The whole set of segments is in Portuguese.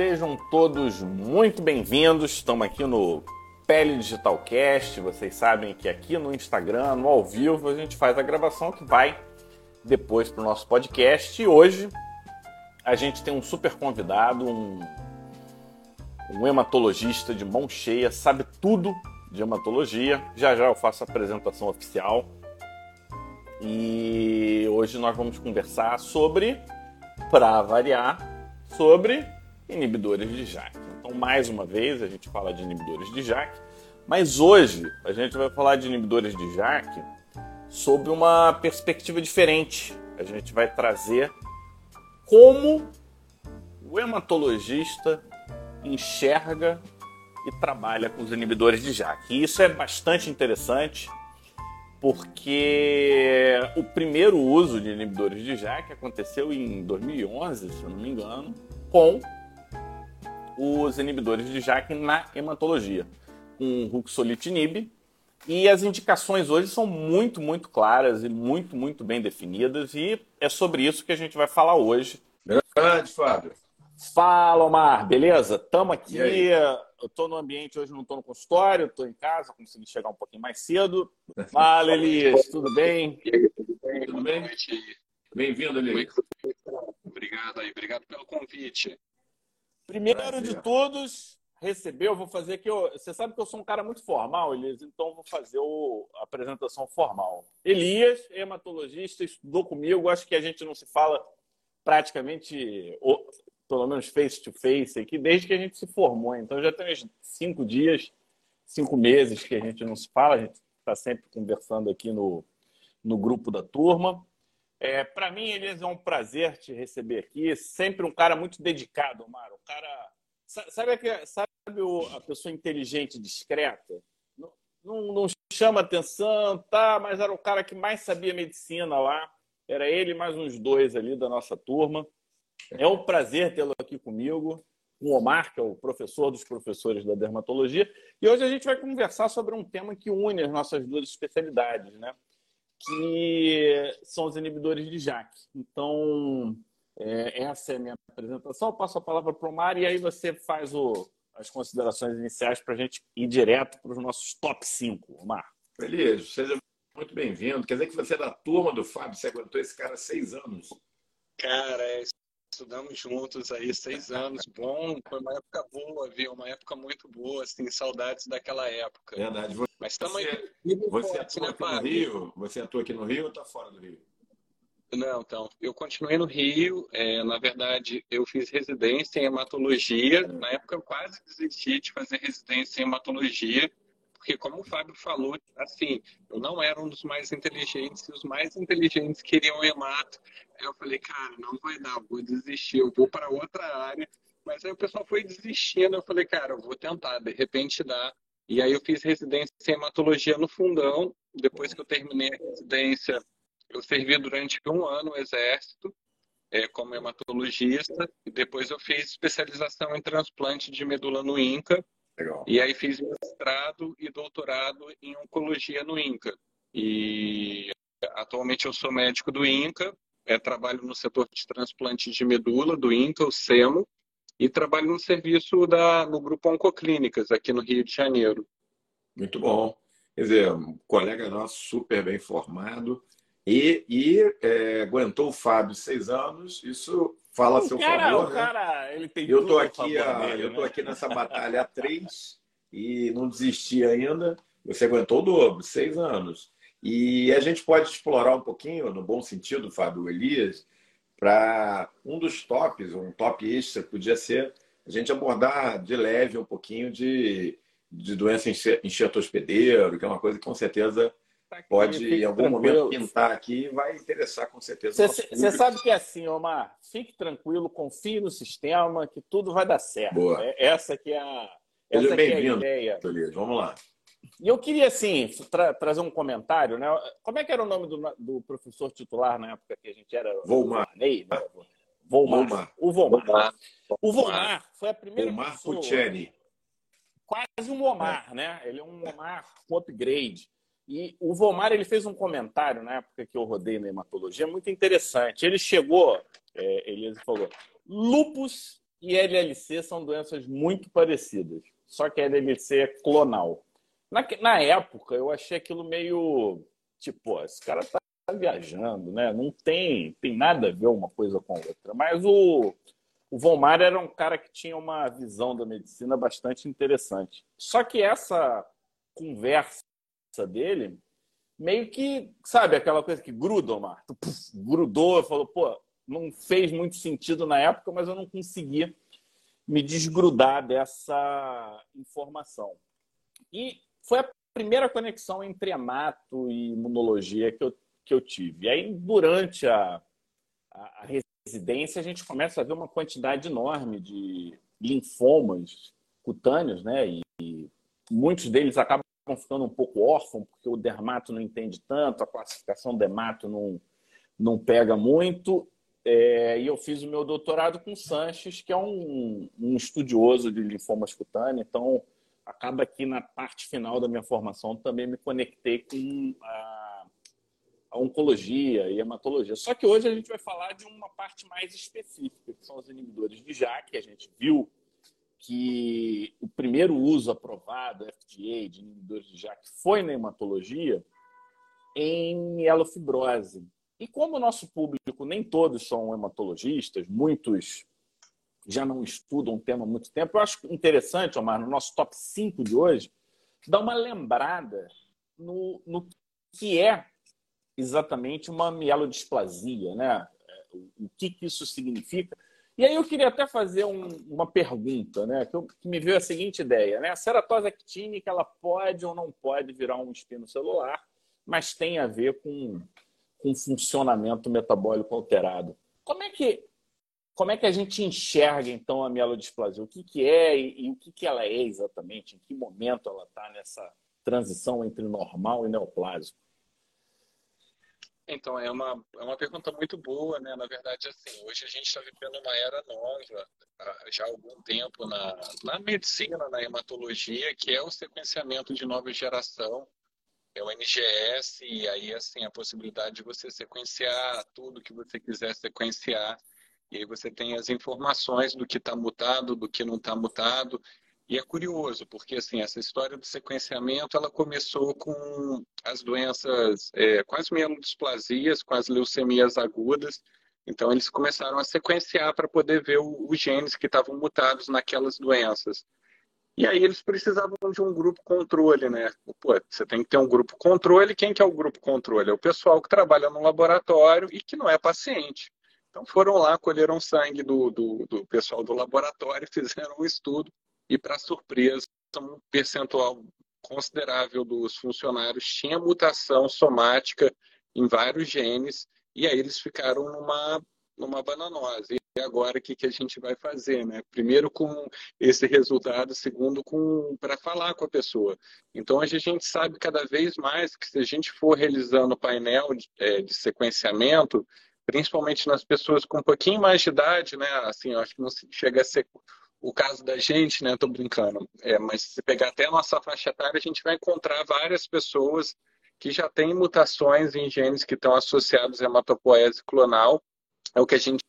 Sejam todos muito bem-vindos. Estamos aqui no Pele Digital Cast. Vocês sabem que aqui no Instagram, no ao vivo, a gente faz a gravação que vai depois para o nosso podcast. E hoje a gente tem um super convidado, um, um hematologista de mão cheia, sabe tudo de hematologia. Já já eu faço a apresentação oficial. E hoje nós vamos conversar sobre, para variar, sobre inibidores de JAK. Então, mais uma vez, a gente fala de inibidores de JAK, mas hoje a gente vai falar de inibidores de JAK sob uma perspectiva diferente. A gente vai trazer como o hematologista enxerga e trabalha com os inibidores de JAK. E isso é bastante interessante porque o primeiro uso de inibidores de JAK aconteceu em 2011, se eu não me engano, com os inibidores de JAK na hematologia, com ruxolitinib. E as indicações hoje são muito, muito claras e muito, muito bem definidas. E é sobre isso que a gente vai falar hoje. Grande, Fábio. Fala, Omar. Beleza? Estamos aqui. Eu estou no ambiente, hoje não estou no consultório, estou em casa, consegui chegar um pouquinho mais cedo. Fala, Elias. Tudo bem? Tudo bem? Bem-vindo, Elias. Obrigado aí. Obrigado pelo convite. Primeiro Prazer. de todos, recebeu, vou fazer que eu, você sabe que eu sou um cara muito formal, Elias, então vou fazer o, a apresentação formal. Elias, hematologista, estudou comigo, acho que a gente não se fala praticamente, ou, pelo menos face to face aqui, desde que a gente se formou. Então já tem uns cinco dias, cinco meses que a gente não se fala, a gente está sempre conversando aqui no, no grupo da turma. É, para mim, Elias, é um prazer te receber aqui. Sempre um cara muito dedicado, Omar. Um cara. Sabe, sabe a pessoa inteligente, discreta? Não, não, não, chama atenção, tá? Mas era o cara que mais sabia medicina lá. Era ele mais uns dois ali da nossa turma. É um prazer tê-lo aqui comigo. O Omar, que é o professor dos professores da dermatologia. E hoje a gente vai conversar sobre um tema que une as nossas duas especialidades, né? Que são os inibidores de JAK. Então, é, essa é a minha apresentação. Eu passo a palavra para o Omar e aí você faz o, as considerações iniciais para a gente ir direto para os nossos top 5. Omar. Beleza, seja muito bem-vindo. Quer dizer que você é da turma do Fábio, você aguentou esse cara há seis anos. Cara, é estudamos juntos aí seis anos, bom, foi uma época boa, viu? Uma época muito boa, assim, saudades daquela época. Verdade. Você, Mas aí. Você atua né, aqui no Rio? Você atua aqui no Rio ou está fora do Rio? Não, então, eu continuei no Rio. É, na verdade, eu fiz residência em hematologia. Na época, eu quase desisti de fazer residência em hematologia porque como o Fábio falou, assim, eu não era um dos mais inteligentes e os mais inteligentes queriam hemato. Aí eu falei, cara, não vai dar, vou desistir, eu vou para outra área. Mas aí o pessoal foi desistindo, eu falei, cara, eu vou tentar, de repente dá. E aí eu fiz residência em hematologia no Fundão. Depois que eu terminei a residência, eu servi durante um ano no Exército é, como hematologista. E depois eu fiz especialização em transplante de medula no INCA. Legal. E aí fiz mestrado e doutorado em oncologia no INCA. E atualmente eu sou médico do INCA, é, trabalho no setor de transplante de medula do INCA, o SEMO, e trabalho no serviço da, no grupo Oncoclínicas, aqui no Rio de Janeiro. Muito bom. Quer dizer, um colega nosso super bem formado e, e é, aguentou o Fábio seis anos, isso fala a seu cara, favor. O né? cara, ele tem eu tô aqui, a, dele, eu tô né? aqui nessa batalha há três e não desisti ainda. Você aguentou o dobro, seis anos. E a gente pode explorar um pouquinho, no bom sentido, Fábio Elias, para um dos tops, um top extra, podia ser a gente abordar de leve um pouquinho de, de doença enxerto hospedeiro, que é uma coisa que com certeza Tá pode em algum tranquilo. momento pintar aqui e vai interessar com certeza. Você sabe que é assim, Omar. Fique tranquilo, confie no sistema, que tudo vai dar certo. Boa. É, essa que é a, essa Seja é a ideia. Vamos lá. E eu queria, assim, tra trazer um comentário, né? Como é que era o nome do, do professor titular na época que a gente era? Volmar. Ney, né? Volmar. Volmar. O Volmar. Volmar. O Volmar foi a primeira Volmar pessoa... Pucciani. Quase um Omar, é. né? Ele é um Omar com upgrade. E o Vomar ele fez um comentário na época que eu rodei na hematologia muito interessante. Ele chegou, é, ele falou: lupus e LLC são doenças muito parecidas, só que a LLC é clonal. Na, na época, eu achei aquilo meio tipo, esse cara tá viajando, né? Não tem, tem nada a ver uma coisa com a outra. Mas o, o Von Mar era um cara que tinha uma visão da medicina bastante interessante. Só que essa conversa dele meio que, sabe, aquela coisa que gruda, Omar. Puf, grudou, falou, pô, não fez muito sentido na época, mas eu não conseguia me desgrudar dessa informação. E foi a primeira conexão entre hemato e imunologia que eu, que eu tive. E aí, durante a, a, a residência, a gente começa a ver uma quantidade enorme de linfomas cutâneos, né? E, e muitos deles acabam ficando um pouco órfãos, porque o dermato não entende tanto, a classificação dermato não, não pega muito. É, e eu fiz o meu doutorado com Sanches, que é um, um estudioso de linfomas cutâneos, então acaba que na parte final da minha formação também me conectei com a, a, oncologia e hematologia. Só que hoje a gente vai falar de uma parte mais específica, que são os inibidores de JAK. A gente viu que o primeiro uso aprovado, FDA, de inibidores de JAK foi na hematologia em mielofibrose. E como o nosso público, nem todos são hematologistas, muitos já não estudam o tema há muito tempo, eu acho interessante, Omar, no nosso top 5 de hoje, dar uma lembrada no, no que é exatamente uma mielodisplasia, né? O que, que isso significa. E aí eu queria até fazer um, uma pergunta, né? Que, eu, que, me veio a seguinte ideia, né? A ceratose actínica, ela pode ou não pode virar um espino celular, mas tem a ver com, com funcionamento metabólico alterado. Como é que como é que a gente enxerga, então, a mielodisplasia? O que, que é e, e o que, que ela é exatamente? Em que momento ela está nessa transição entre normal e neoplásico? Então, é uma, é uma pergunta muito boa, né? Na verdade, assim, hoje a gente está vivendo uma era nova, já há algum tempo, na, na medicina, na hematologia, que é o sequenciamento de nova geração, é o NGS, e aí, assim, a possibilidade de você sequenciar tudo que você quiser sequenciar e aí você tem as informações do que está mutado, do que não está mutado. E é curioso, porque assim, essa história do sequenciamento ela começou com as doenças, é, com as mielodisplasias, com as leucemias agudas. Então, eles começaram a sequenciar para poder ver os genes que estavam mutados naquelas doenças. E aí eles precisavam de um grupo controle, né? Pô, você tem que ter um grupo controle. Quem que é o grupo controle? É o pessoal que trabalha no laboratório e que não é paciente. Então foram lá, colheram sangue do, do, do pessoal do laboratório, fizeram um estudo e, para surpresa, um percentual considerável dos funcionários tinha mutação somática em vários genes e aí eles ficaram numa, numa bananose. E agora o que, que a gente vai fazer? Né? Primeiro com esse resultado, segundo com para falar com a pessoa. Então a gente sabe cada vez mais que se a gente for realizando painel de, é, de sequenciamento, principalmente nas pessoas com um pouquinho mais de idade, né? Assim, acho que não chega a ser o caso da gente, né? Tô brincando. É, mas se pegar até a nossa faixa etária, a gente vai encontrar várias pessoas que já têm mutações em genes que estão associados à hematopoese clonal. É o que a gente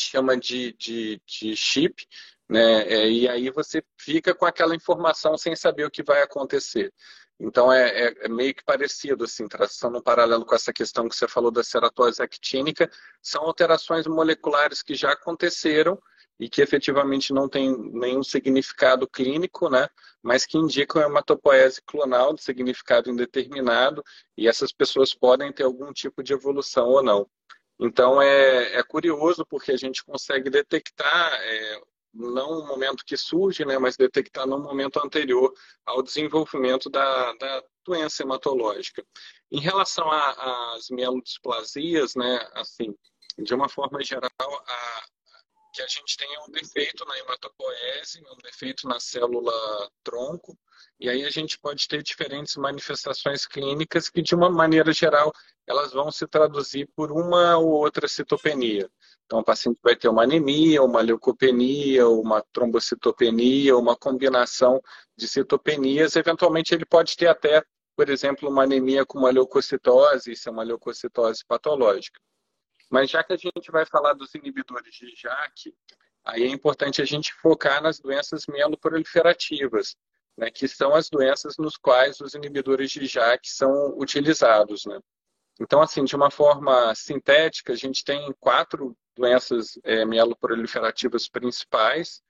chama de, de, de chip, né? É, e aí você fica com aquela informação sem saber o que vai acontecer. Então é, é, é, meio que parecido, assim, traçando um paralelo com essa questão que você falou da ceratose actínica, são alterações moleculares que já aconteceram e que efetivamente não têm nenhum significado clínico, né? Mas que indicam hematopoese clonal de significado indeterminado e essas pessoas podem ter algum tipo de evolução ou não. Então é, é curioso porque a gente consegue detectar é, não no momento que surge, né, mas detectar no momento anterior ao desenvolvimento da, da doença hematológica. Em relação às mielodisplasias, né, assim, de uma forma geral, a, que a gente tenha um defeito na hematopoese, um defeito na célula tronco, e aí a gente pode ter diferentes manifestações clínicas que, de uma maneira geral, elas vão se traduzir por uma ou outra citopenia. Então, o paciente vai ter uma anemia, uma leucopenia, uma trombocitopenia, uma combinação de citopenias. Eventualmente, ele pode ter até, por exemplo, uma anemia com uma leucocitose, isso é uma leucocitose patológica. Mas já que a gente vai falar dos inibidores de JAK, aí é importante a gente focar nas doenças mieloproliferativas, né, que são as doenças nos quais os inibidores de JAK são utilizados. Né? Então, assim, de uma forma sintética, a gente tem quatro doenças é, mieloproliferativas principais,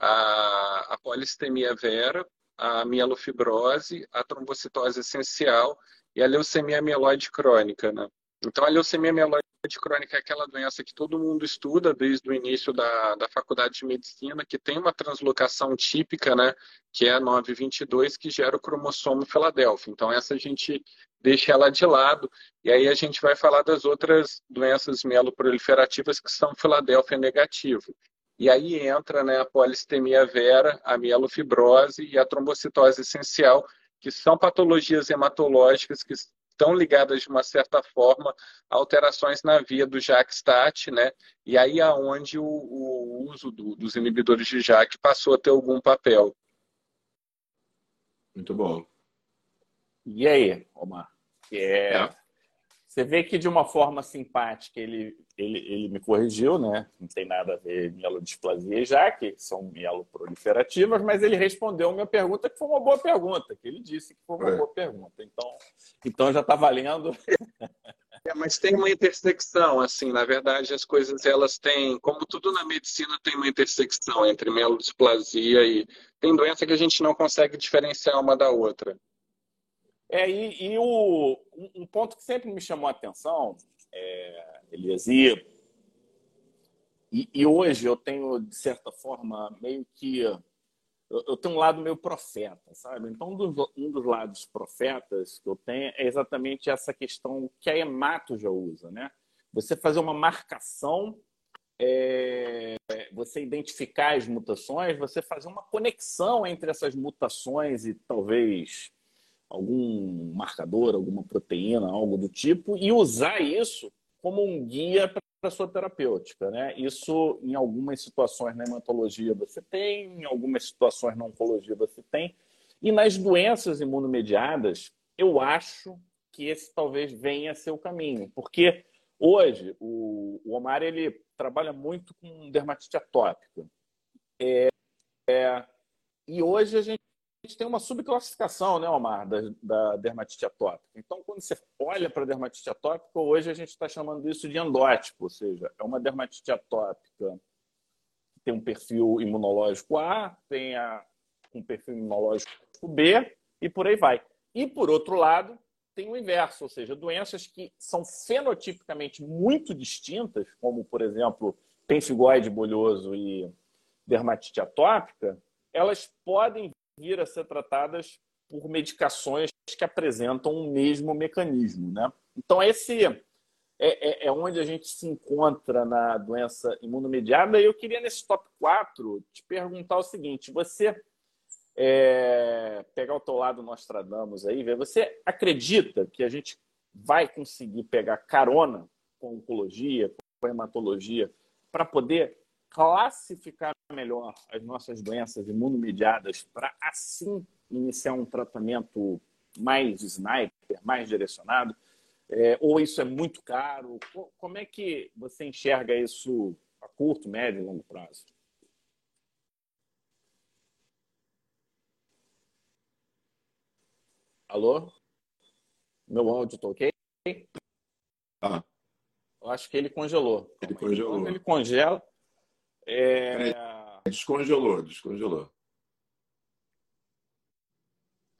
a, a polistemia vera, a mielofibrose, a trombocitose essencial e a leucemia mieloide crônica. Né? Então, a leucemia mieloide crônica é aquela doença que todo mundo estuda desde o início da, da faculdade de medicina, que tem uma translocação típica, né, que é a 922, que gera o cromossomo Filadélfia. Então, essa a gente deixa ela de lado. E aí a gente vai falar das outras doenças mieloproliferativas que são Filadélfia negativo. E aí entra né, a polistemia vera, a mielofibrose e a trombocitose essencial, que são patologias hematológicas que estão ligadas de uma certa forma a alterações na via do JAK-STAT, né? E aí aonde o, o uso do, dos inibidores de JAK passou a ter algum papel. Muito bom. E aí, Omar? É, é. Você vê que de uma forma simpática ele, ele, ele me corrigiu, né? Não tem nada a ver mielodisplasia e já, que são mieloproliferativas, mas ele respondeu a minha pergunta, que foi uma boa pergunta, que ele disse que foi uma é. boa pergunta. Então, então já está valendo. É, mas tem uma intersecção, assim, na verdade as coisas elas têm, como tudo na medicina tem uma intersecção entre mielodisplasia e tem doença que a gente não consegue diferenciar uma da outra. É, e, e o, um ponto que sempre me chamou a atenção, é, Elias, e, e, hoje eu tenho, de certa forma, meio que. Eu, tenho um lado meio profeta, sabe? Então, um dos, um dos lados profetas que eu tenho é exatamente essa questão que a Emato já usa, né? Você fazer uma marcação é, você identificar as mutações, você fazer uma conexão entre essas mutações e talvez algum marcador, alguma proteína, algo do tipo, e usar isso como um guia para a sua terapêutica. Né? Isso, em algumas situações na hematologia você tem, em algumas situações na oncologia você tem, e nas doenças imunomediadas, eu acho que esse talvez venha a ser o caminho, porque hoje o, o Omar ele trabalha muito com dermatite atópica. É, é, e hoje a gente gente tem uma subclassificação, né, Omar, da, da dermatite atópica. Então, quando você olha para a dermatite atópica, hoje a gente está chamando isso de endótipo, ou seja, é uma dermatite atópica que tem um perfil imunológico A, tem a, um perfil imunológico B e por aí vai. E, por outro lado, tem o inverso, ou seja, doenças que são fenotipicamente muito distintas, como, por exemplo, pemphigoide bolhoso e dermatite atópica, elas podem vir a ser tratadas por medicações que apresentam o mesmo mecanismo. Né? Então, esse é, é, é, onde a gente se encontra na doença imunomediada. E eu queria, nesse top 4, te perguntar o seguinte: você é, pegar o teu lado Nostradamus aí, ver, você acredita que a gente vai conseguir pegar carona com oncologia, com hematologia, para poder classificar melhor as nossas doenças imunomediadas para assim iniciar um tratamento mais sniper, mais direcionado? É, ou isso é muito caro? Como é que você enxerga isso a curto, médio e longo prazo? Alô? Meu áudio está ok? Ah. Eu acho que ele congelou. Ele congelou. Quando ele congela, é... Descongelou, descongelou.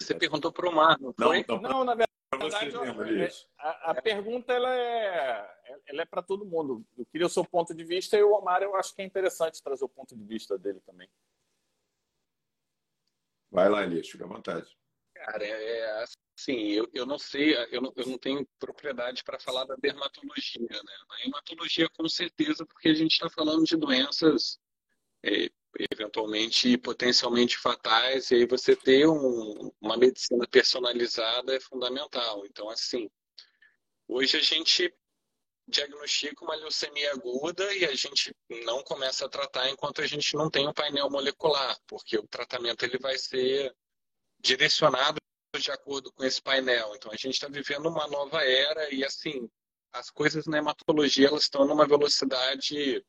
Você perguntou para o Mar, não foi? Não, não, na verdade, é, a, a, pergunta ela é, ela é para todo mundo. Eu queria o seu ponto de vista e o Omar eu acho que é interessante trazer o ponto de vista dele também. Vai lá, Elias, fica à vontade. Cara, é, assim, eu, eu não sei, eu não, eu não tenho propriedade para falar da dermatologia, né? A hematologia, com certeza, porque a gente está falando de doenças é, eventualmente potencialmente fatais, e aí você ter um, uma medicina personalizada é fundamental. Então, assim, hoje a gente diagnostica uma leucemia aguda e a gente não começa a tratar enquanto a gente não tem um painel molecular, porque o tratamento ele vai ser direcionado de acordo com esse painel. Então, a gente está vivendo uma nova era e, assim, as coisas na hematologia elas estão numa velocidade,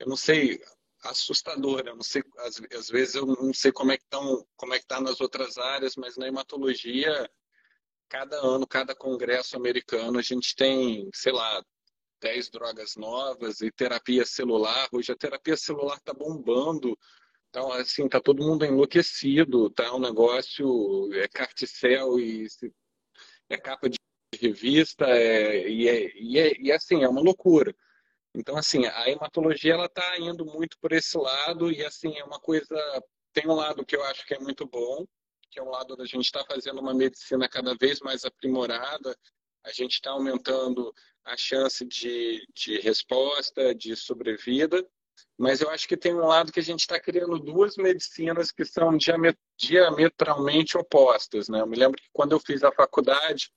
eu não sei, assustadora. Eu não sei, às, às, vezes eu não sei como é que estão, como é que está nas outras áreas, mas na hematologia, cada ano, cada congresso americano, a gente tem, sei lá, 10 drogas novas e terapia celular. Hoje a terapia celular está bombando. Então, assim, tá todo mundo enlouquecido, tá um negócio, é carticel e é capa de revista, é, e, é, e, é, e assim, é uma loucura. Então, assim, a hematologia ela está indo muito por esse lado e, assim, é uma coisa. Tem um lado que eu acho que é muito bom, que é um lado da gente estar tá fazendo uma medicina cada vez mais aprimorada, a gente está aumentando a chance de, de resposta, de sobrevida, mas eu acho que tem um lado que a gente está criando duas medicinas que são diametralmente opostas. Né? Eu me lembro que quando eu fiz a faculdade,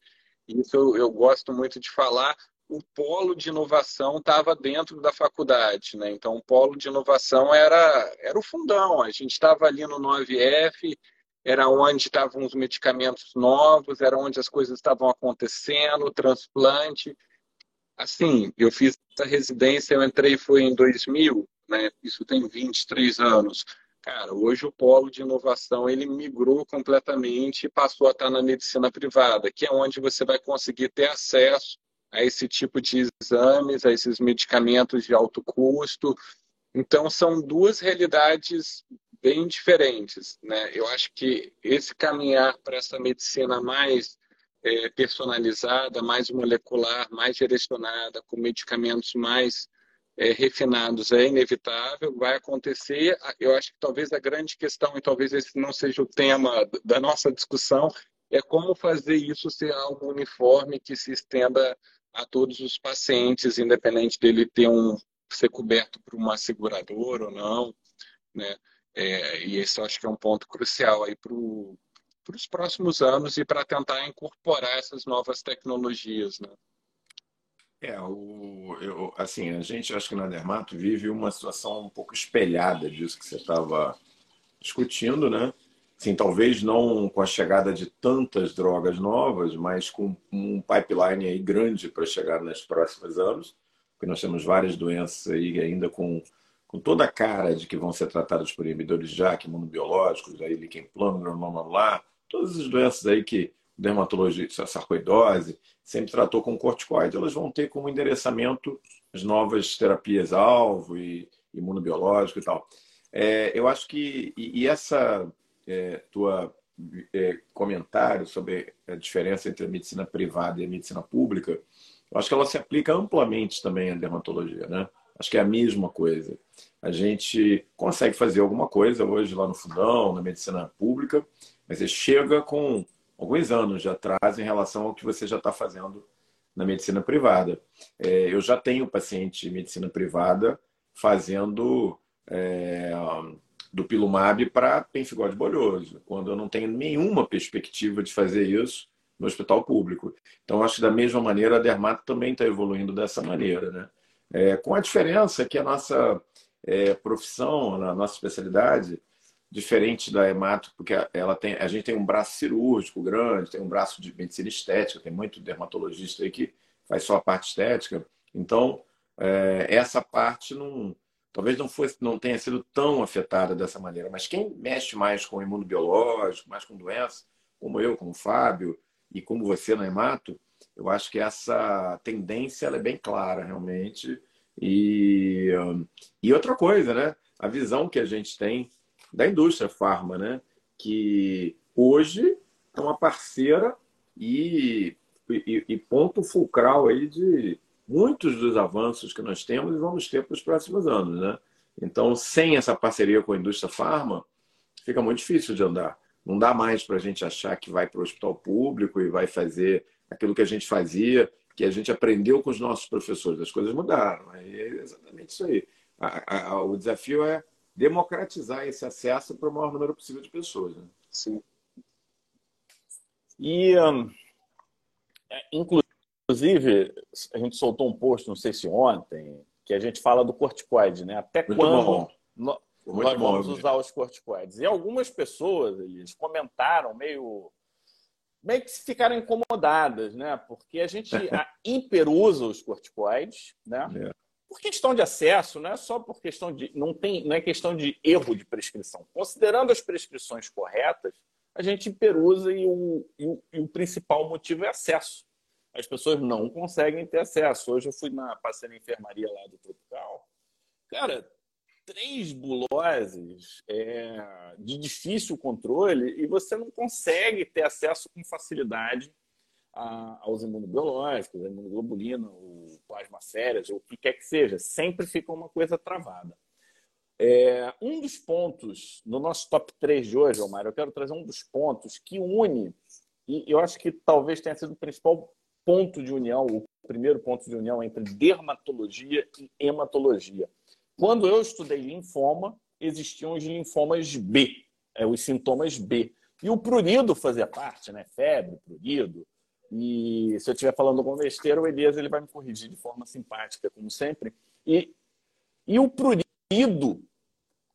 isso eu, eu gosto muito de falar, o polo de inovação estava dentro da faculdade, né? Então, o polo de inovação era, era o fundão. A gente estava ali no 9F, era onde estavam os medicamentos novos, era onde as coisas estavam acontecendo, o transplante. Assim, eu fiz essa residência, eu entrei foi em 2000, né? Isso tem 23 anos. Cara, hoje o polo de inovação ele migrou completamente e passou a estar na medicina privada, que é onde você vai conseguir ter acesso a esse tipo de exames, a esses medicamentos de alto custo. Então, são duas realidades bem diferentes. Né? Eu acho que esse caminhar para essa medicina mais é, personalizada, mais molecular, mais direcionada, com medicamentos mais é, refinados é inevitável, vai acontecer. Eu acho que talvez a grande questão, e talvez esse não seja o tema da nossa discussão, é como fazer isso ser algo uniforme que se estenda a todos os pacientes, independente dele ter um ser coberto por uma seguradora ou não, né? É, e esse eu acho que é um ponto crucial aí para os próximos anos e para tentar incorporar essas novas tecnologias, né? É, o, eu, assim, a gente acho que na Dermato vive uma situação um pouco espelhada disso que você estava discutindo, né? Sim, talvez não com a chegada de tantas drogas novas, mas com um pipeline aí grande para chegar nos próximos anos, porque nós temos várias doenças aí ainda com, com toda a cara de que vão ser tratadas por inibidores de JAK, imunobiológicos, aí líquen plano, granuloma todas as doenças aí que dermatologista, sarcoidose, sempre tratou com corticoide, elas vão ter como endereçamento as novas terapias-alvo e imunobiológico e tal. É, eu acho que, e, e essa é, tua é, comentário sobre a diferença entre a medicina privada e a medicina pública, eu acho que ela se aplica amplamente também à dermatologia, né? Acho que é a mesma coisa. A gente consegue fazer alguma coisa hoje lá no fundão, na medicina pública, mas você chega com alguns anos de atraso em relação ao que você já está fazendo na medicina privada. É, eu já tenho paciente em medicina privada fazendo é, do Pilumab para pemphigoide bolhoso, quando eu não tenho nenhuma perspectiva de fazer isso no hospital público. Então, acho que da mesma maneira a dermato também está evoluindo dessa maneira, né? É, com a diferença que a nossa é, profissão, a nossa especialidade, diferente da hemato, porque ela tem, a gente tem um braço cirúrgico grande, tem um braço de medicina estética, tem muito dermatologista aí que faz só a parte estética. Então, é, essa parte não, talvez não, fosse, não tenha sido tão afetada dessa maneira. Mas quem mexe mais com imunobiológico, mais com doença, como eu, como o Fábio e como você na Hemato, eu acho que essa tendência é bem clara, realmente. E, e outra coisa, né? A visão que a gente tem da indústria farma, né? Que hoje é uma parceira e, e, e ponto fulcral aí de muitos dos avanços que nós temos e vamos ter para os próximos anos. Né? Então, sem essa parceria com a indústria farma, fica muito difícil de andar. Não dá mais para a gente achar que vai para o hospital público e vai fazer aquilo que a gente fazia, que a gente aprendeu com os nossos professores. As coisas mudaram. É exatamente isso aí. O desafio é democratizar esse acesso para o maior número possível de pessoas. Né? Sim. E, um, é, inclusive, a gente soltou um post, não sei se ontem, que a gente fala do corticoide, né? Até Muito quando bom. nós vamos bom, usar os corticoides. E algumas pessoas eles comentaram meio meio que ficaram incomodadas, né? Porque a gente hiperusa os corticoides, né? É. por questão de acesso, não é só por questão de. Não, tem, não é questão de erro de prescrição. Considerando as prescrições corretas, a gente perusa e o, e o, e o principal motivo é acesso. As pessoas não conseguem ter acesso. Hoje eu fui na passei na enfermaria lá do Tropical. Cara, três buloses é, de difícil controle e você não consegue ter acesso com facilidade a, aos imunobiológicos, a imunoglobulina, o plasma férias, ou o que quer que seja. Sempre fica uma coisa travada. É, um dos pontos no nosso top 3 de hoje, Omar, eu quero trazer um dos pontos que une, e eu acho que talvez tenha sido o principal ponto de união, o primeiro ponto de união entre dermatologia e hematologia. Quando eu estudei linfoma, existiam os linfomas B, é, os sintomas B. E o prurido fazia parte, né? Febre, prurido. E se eu estiver falando alguma besteira, o Elias ele vai me corrigir de forma simpática, como sempre. E, e o prurido,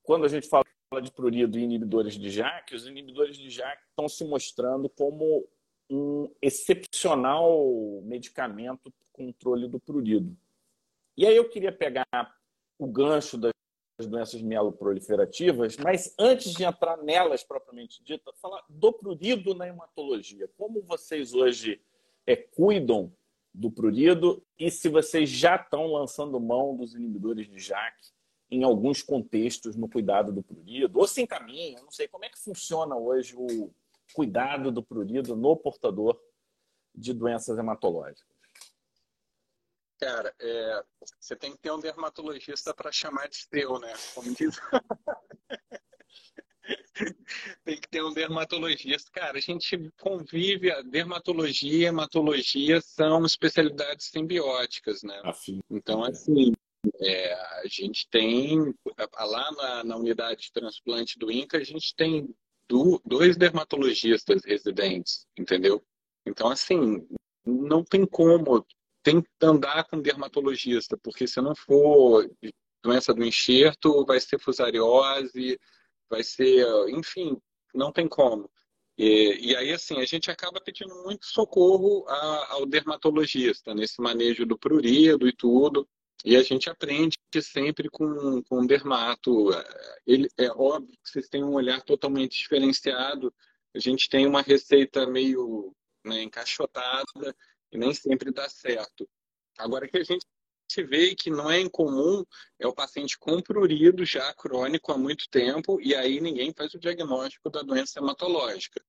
quando a gente fala de prurido e inibidores de JAK, os inibidores de JAK estão se mostrando como um excepcional medicamento para controle do prurido. E aí eu queria pegar o gancho das doenças mieloproliferativas, mas antes de entrar nelas propriamente dita, falar do prurido na hematologia. Como vocês hoje é, cuidam do prurido e se vocês já estão lançando mão dos inibidores de JAK em alguns contextos no cuidado do prurido, ou se encaminha, não sei como é que funciona hoje o cuidado do prurido no portador de doenças hematológicas. Cara, é, você tem que ter um dermatologista para chamar de seu, né? Como diz. tem que ter um dermatologista. Cara, a gente convive, a dermatologia e hematologia são especialidades simbióticas, né? Afim. Então, assim, é, a gente tem, lá na, na, unidade de transplante do INCA, a gente tem do, dois dermatologistas residentes, entendeu? Então, assim, não tem como tem que andar com dermatologista, porque se não for doença do enxerto, vai ser fusariose, vai ser, enfim, não tem como. E, e aí, assim, a gente acaba pedindo muito socorro a, ao dermatologista nesse manejo do prurido e tudo. E a gente aprende sempre com, com o dermato. Ele, é óbvio que vocês têm um olhar totalmente diferenciado. A gente tem uma receita meio né, encaixotada e nem sempre dá certo. Agora que a gente se vê que não é incomum é o paciente com prurido já crônico há muito tempo e aí ninguém faz o diagnóstico da doença hematológica.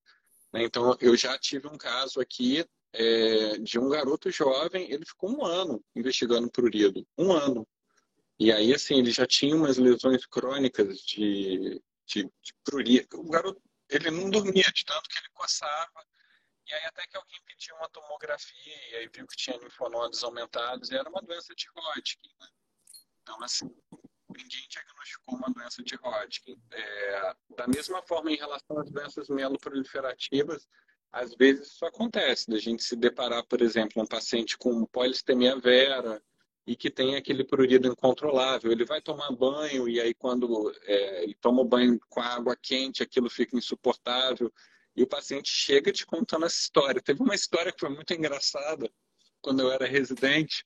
Né? Então, eu já tive um caso aqui é, de um garoto jovem, ele ficou um ano investigando prurido, um ano. E aí, assim, ele já tinha umas lesões crônicas de, de, de prurido. O garoto, ele não dormia de tanto que ele coçava, e aí até que alguém pediu uma tomografia e aí viu que tinha linfonodos aumentados e era uma doença de Hodgkin. Né? Então, assim, ninguém diagnosticou uma doença de Hodgkin. É, da mesma forma, em relação às doenças mieloproliferativas, às vezes isso acontece, da gente se deparar, por exemplo, um paciente com polistemia vera e que tem aquele prurido incontrolável. Ele vai tomar banho e aí quando é, ele toma o banho com água quente, aquilo fica insuportável e o paciente chega te contando essa história. Teve uma história que foi muito engraçada. Quando eu era residente,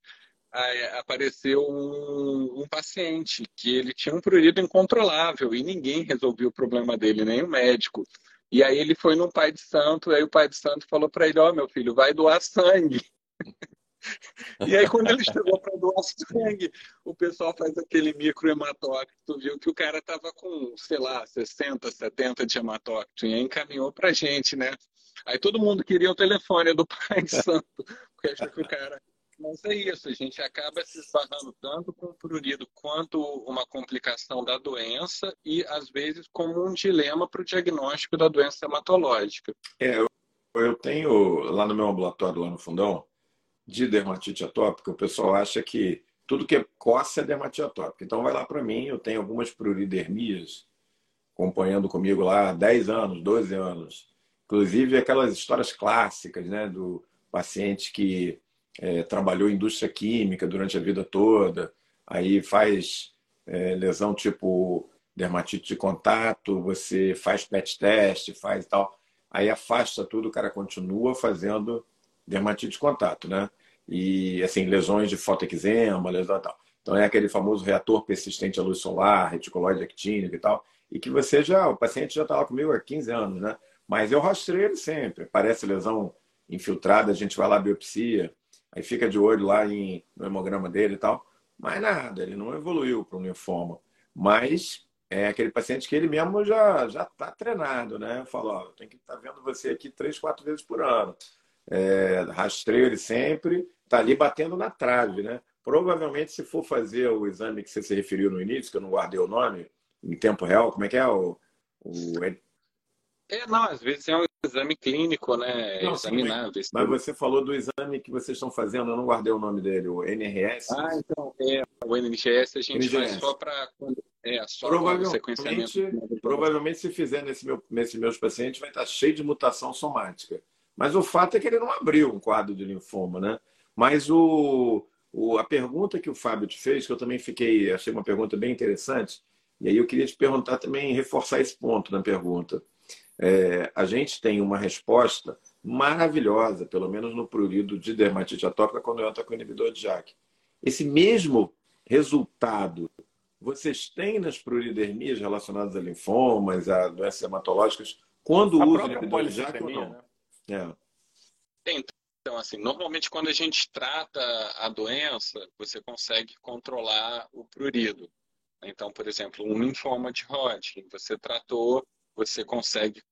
apareceu um, um, paciente que ele tinha um prurido incontrolável e ninguém resolveu o problema dele, nem o médico. E aí ele foi no pai de santo, aí o pai de santo falou para ele, ó, oh, meu filho, vai doar sangue. E aí, quando ele chegou para doar sangue, o pessoal faz aquele microhematócrito, viu que o cara estava com, sei lá, 60, 70 de hematócrito, e aí encaminhou para gente, né? Aí todo mundo queria o telefone do Pai Santo, porque achou que o cara. Mas é isso, a gente acaba se esbarrando tanto com o prurido quanto uma complicação da doença e, às vezes, como um dilema para o diagnóstico da doença hematológica. É, eu tenho lá no meu ambulatório, lá no fundão, de dermatite atópica, o pessoal acha que tudo que é coça é dermatite atópica. Então vai lá para mim, eu tenho algumas pruridermias acompanhando comigo lá há 10 anos, 12 anos. Inclusive aquelas histórias clássicas, né, do paciente que é, trabalhou em indústria química durante a vida toda, aí faz é, lesão tipo dermatite de contato, você faz PET teste, faz tal, aí afasta tudo, o cara continua fazendo dermatite de contato, né? E, assim, lesões de fotoexema, lesão tal. Então é aquele famoso reator persistente à luz solar, reticuloide actínico e tal, e que você já, o paciente já está lá comigo há 15 anos, né? Mas eu rastreio ele sempre. Parece lesão infiltrada, a gente vai lá biopsia, aí fica de olho lá em, no hemograma dele e tal. Mas nada, ele não evoluiu para um linfoma. Mas é aquele paciente que ele mesmo já já está treinado, né? Eu falo, ó, tem que estar tá vendo você aqui três, quatro vezes por ano. É, rastreio ele sempre, está ali batendo na trave, né? Provavelmente, se for fazer o exame que você se referiu no início, que eu não guardei o nome, em tempo real, como é que é o, o é, não, às vezes é um exame clínico, né? Não, Examinável. Mas você falou do exame que vocês estão fazendo, eu não guardei o nome dele, o NRS. Ah, então, é, o NGS a gente NGS. faz só para é, só provavelmente, sequenciamento. Provavelmente, se fizer nesse meu, nesse meus pacientes, vai estar cheio de mutação somática. Mas o fato é que ele não abriu um quadro de linfoma, né? Mas o, o, a pergunta que o Fábio te fez, que eu também fiquei, achei uma pergunta bem interessante, e aí eu queria te perguntar também, reforçar esse ponto na pergunta é, a gente tem uma resposta maravilhosa, pelo menos no prurido de dermatite atópica, quando entra com o inibidor de JAK. Esse mesmo resultado vocês têm nas pruridermias relacionadas a linfomas, a doenças hematológicas, quando usam inibidor de JAK ou não? Né? É. Então, assim, normalmente quando a gente trata a doença, você consegue controlar o prurido. Então, por exemplo, um linfoma de Hodgkin, você tratou, você consegue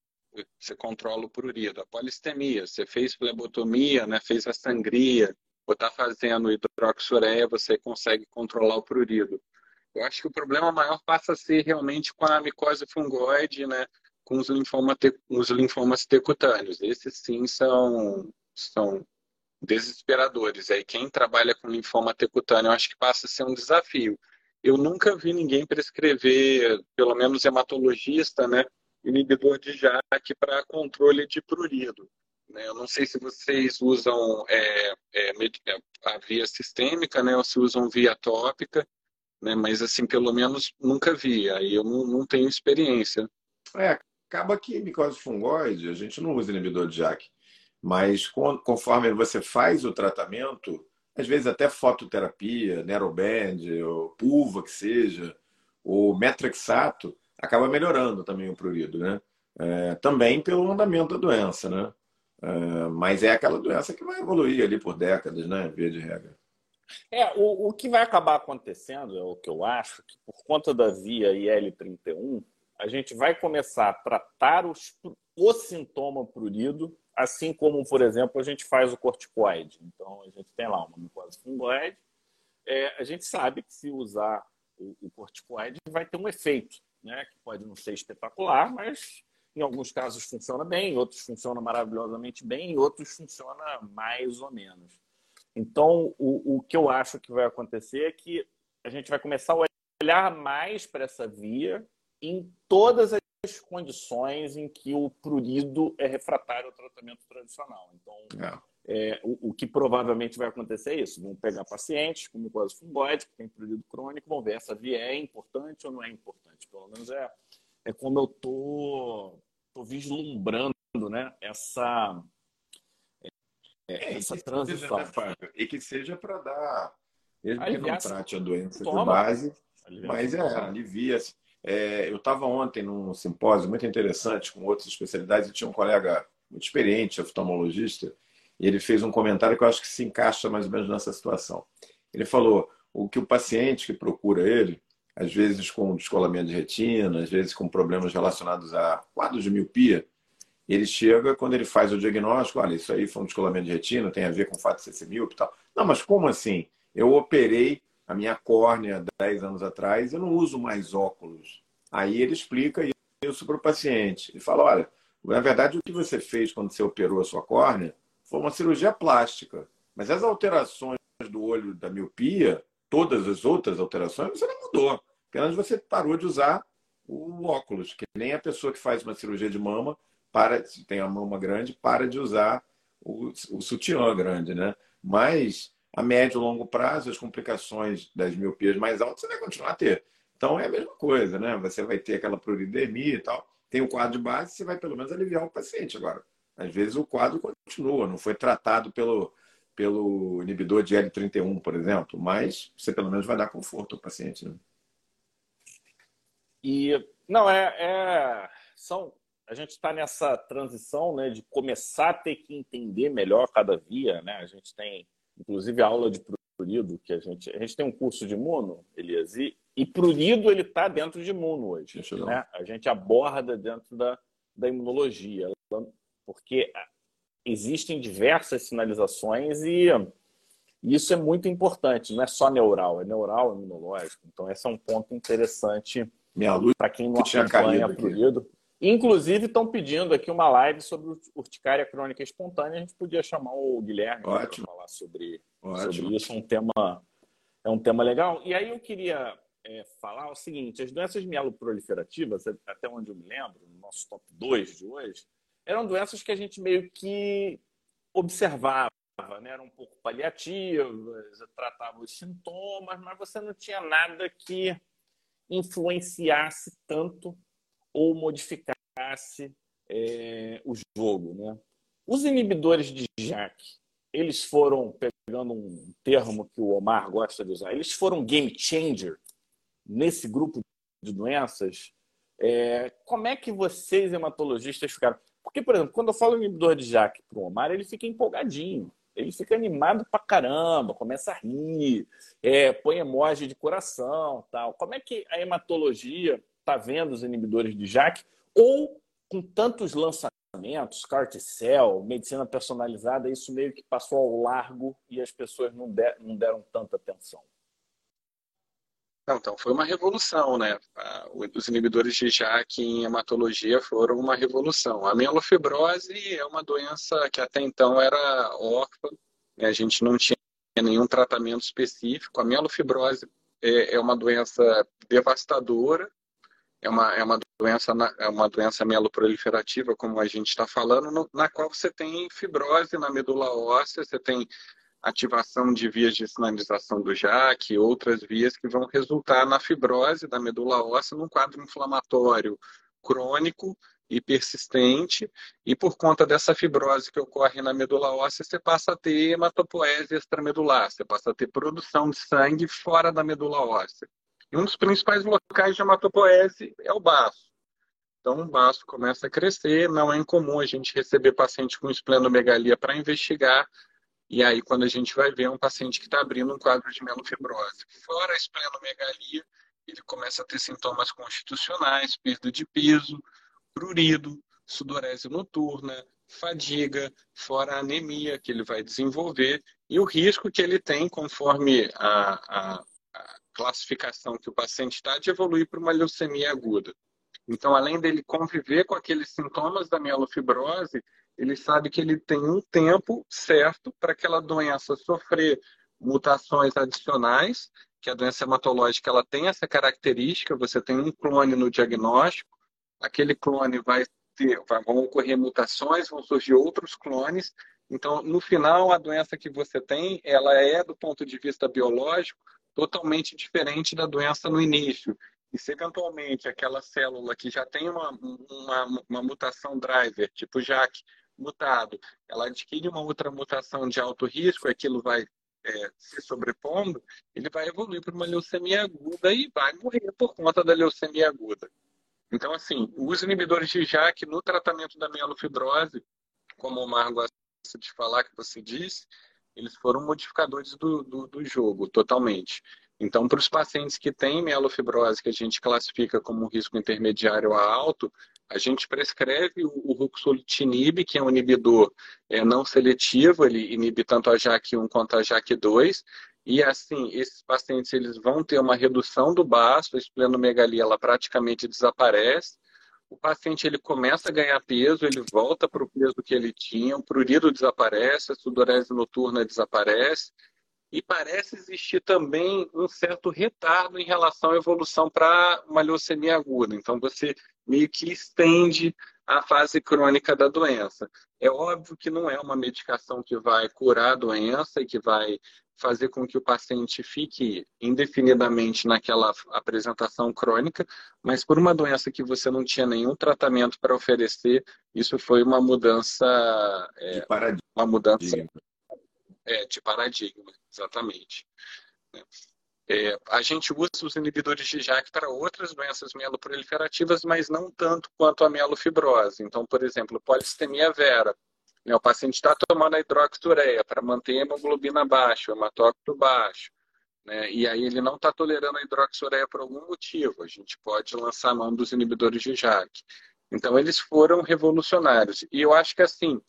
você controla o prurido. A polistemia, você fez flebotomia, né, fez a sangria, ou está fazendo hidroxureia, você consegue controlar o prurido. Eu acho que o problema maior passa a ser realmente com a micose fungoide, né, com os, linfoma os linfomas tecutâneos. Esses sim são, são desesperadores. Aí quem trabalha com linfoma tecutâneo, eu acho que passa a ser um desafio. Eu nunca vi ninguém prescrever, pelo menos hematologista, né, inibidor de JAK para controle de prurido. Né? Eu não sei se vocês usam é, é, é, a via sistêmica né, ou se usam via tópica, né? mas assim, pelo menos nunca vi, aí eu não, não tenho experiência. É, acaba que micose fungoide, a gente não usa inibidor de JAK, mas conforme você faz o tratamento, às vezes até fototerapia, Neroband, ou pulva que seja, ou metrexato, acaba melhorando também o prurido, né? É, também pelo andamento da doença, né? É, mas é aquela doença que vai evoluir ali por décadas, né? Via de regra. É, o, o que vai acabar acontecendo, é o que eu acho, que por conta da via IL-31, a gente vai começar a tratar os, o sintoma prurido, assim como, por exemplo, a gente faz o corticoide. Então, a gente tem lá uma micose fungoide, é, a gente sabe que se usar o, o corticoide vai ter um efeito né, que pode não ser espetacular, mas em alguns casos funciona bem, em outros funciona maravilhosamente bem, em outros funciona mais ou menos. Então, o, o que eu acho que vai acontecer é que a gente vai começar a olhar mais para essa via em todas as condições em que o prurido é refratário ao tratamento tradicional. Então, é. é o, o, que provavelmente vai acontecer é isso. Vão pegar pacientes com mucosa fungoide, que tem prurido crônico, vão ver essa via é importante ou não é importante. Pelo menos é, é como eu tô, tô vislumbrando né, essa, é, essa transição. Seja, e que seja para dar, mesmo que não trate a doença toma, de base, mas é, alivia. É, eu estava ontem num simpósio muito interessante com outras especialidades e tinha um colega muito experiente, oftalmologista, e ele fez um comentário que eu acho que se encaixa mais ou menos nessa situação. Ele falou o que o paciente que procura ele, às vezes com descolamento de retina, às vezes com problemas relacionados a quadros de miopia, ele chega, quando ele faz o diagnóstico, olha, isso aí foi um descolamento de retina, tem a ver com o fato de ser míope e tal. Não, mas como assim? Eu operei a minha córnea 10 anos atrás, eu não uso mais óculos. Aí ele explica isso para o paciente. Ele fala, olha, na verdade o que você fez quando você operou a sua córnea foi uma cirurgia plástica. Mas as alterações do olho da miopia, todas as outras alterações, você não mudou. Apenas você parou de usar o óculos, que nem a pessoa que faz uma cirurgia de mama, para, se tem a mama grande, para de usar o, o sutiã grande, né? Mas a médio e longo prazo, as complicações das miopias mais altas você vai continuar a ter. Então é a mesma coisa, né? Você vai ter aquela pruridermia e tal. Tem o quadro de base, você vai pelo menos aliviar o paciente agora. Às vezes o quadro continua, não foi tratado pelo, pelo inibidor de L31, por exemplo, mas você pelo menos vai dar conforto ao paciente. Né? E não é, é são a gente está nessa transição né, de começar a ter que entender melhor cada via. Né? A gente tem, inclusive, a aula de prurido, que a gente, a gente tem um curso de imuno, Elias, e, e prurido ele está dentro de imuno hoje. Né? A gente aborda dentro da, da imunologia, porque existem diversas sinalizações e isso é muito importante, não é só neural, é neural, imunológico. Então, esse é um ponto interessante para quem não acompanha prurido. Inclusive, estão pedindo aqui uma live sobre urticária crônica espontânea. A gente podia chamar o Guilherme para falar sobre, sobre isso. É um, tema, é um tema legal. E aí eu queria é, falar o seguinte: as doenças mieloproliferativas, até onde eu me lembro, no nosso top 2 de hoje, eram doenças que a gente meio que observava, né? eram um pouco paliativas, tratava os sintomas, mas você não tinha nada que influenciasse tanto ou modificasse é, o jogo. Né? Os inibidores de JAK, eles foram, pegando um termo que o Omar gosta de usar, eles foram game changer nesse grupo de doenças. É, como é que vocês, hematologistas, ficaram? Porque, por exemplo, quando eu falo inibidor de JAK para o Omar, ele fica empolgadinho. Ele fica animado pra caramba, começa a rir, é, põe emoji de coração tal. Como é que a hematologia está vendo os inibidores de JAK, ou com tantos lançamentos, carticel, medicina personalizada, isso meio que passou ao largo e as pessoas não, der, não deram tanta atenção. Então, foi uma revolução, né? Os inibidores de JAK em hematologia foram uma revolução. A mielofibrose é uma doença que até então era órfã, né? a gente não tinha nenhum tratamento específico. A mielofibrose é, é uma doença devastadora, é uma, é uma doença é uma doença mieloproliferativa, como a gente está falando, no, na qual você tem fibrose na medula óssea, você tem ativação de vias de sinalização do JAK, outras vias que vão resultar na fibrose da medula óssea num quadro inflamatório crônico e persistente, e por conta dessa fibrose que ocorre na medula óssea, você passa a ter hematopoese extramedular, você passa a ter produção de sangue fora da medula óssea. E um dos principais locais de hematopoese é o baço. Então, o baço começa a crescer, não é incomum a gente receber paciente com esplenomegalia para investigar, e aí quando a gente vai ver é um paciente que está abrindo um quadro de melofibrose. Fora a esplenomegalia, ele começa a ter sintomas constitucionais, perda de peso, prurido, sudorese noturna, fadiga, fora a anemia que ele vai desenvolver e o risco que ele tem conforme a, a classificação que o paciente está de evoluir para uma leucemia aguda. Então, além dele conviver com aqueles sintomas da mielofibrose, ele sabe que ele tem um tempo certo para aquela doença sofrer mutações adicionais, que a doença hematológica ela tem essa característica, você tem um clone no diagnóstico, aquele clone vai ter, vão ocorrer mutações, vão surgir outros clones, então, no final, a doença que você tem, ela é, do ponto de vista biológico, totalmente diferente da doença no início. E se eventualmente aquela célula que já tem uma, uma, uma mutação driver, tipo JAK, mutado, ela adquire uma outra mutação de alto risco, aquilo vai é, se sobrepondo, ele vai evoluir para uma leucemia aguda e vai morrer por conta da leucemia aguda. Então, assim, os inibidores de JAK no tratamento da mielofibrose, como o Mar gosta de falar, que você disse, eles foram modificadores do, do, do jogo totalmente. Então, para os pacientes que têm mielofibrose, que a gente classifica como risco intermediário a alto, a gente prescreve o, ruxolitinib, que é um inibidor é, não seletivo, ele inibe tanto a JAK1 quanto a JAK2, e assim, esses pacientes eles vão ter uma redução do baço, a esplenomegalia ela praticamente desaparece, o paciente ele começa a ganhar peso, ele volta para o peso que ele tinha, o prurido desaparece, a sudorese noturna desaparece, e parece existir também um certo retardo em relação à evolução para uma leucemia aguda. Então, você meio que estende a fase crônica da doença. É óbvio que não é uma medicação que vai curar a doença e que vai fazer com que o paciente fique indefinidamente naquela apresentação crônica, mas por uma doença que você não tinha nenhum tratamento para oferecer, isso foi uma mudança, é, uma mudança É, de paradigma, exatamente. É, a gente usa os inibidores de JAK para outras doenças mieloproliferativas, mas não tanto quanto a mielofibrose. Então, por exemplo, polistemia vera. Né, o paciente está tomando a hidroxureia para manter a hemoglobina baixa, o hematócrito baixo. Né, e aí ele não está tolerando a hidroxureia por algum motivo. A gente pode lançar a mão dos inibidores de JAK. Então, eles foram revolucionários. E eu acho que, assim,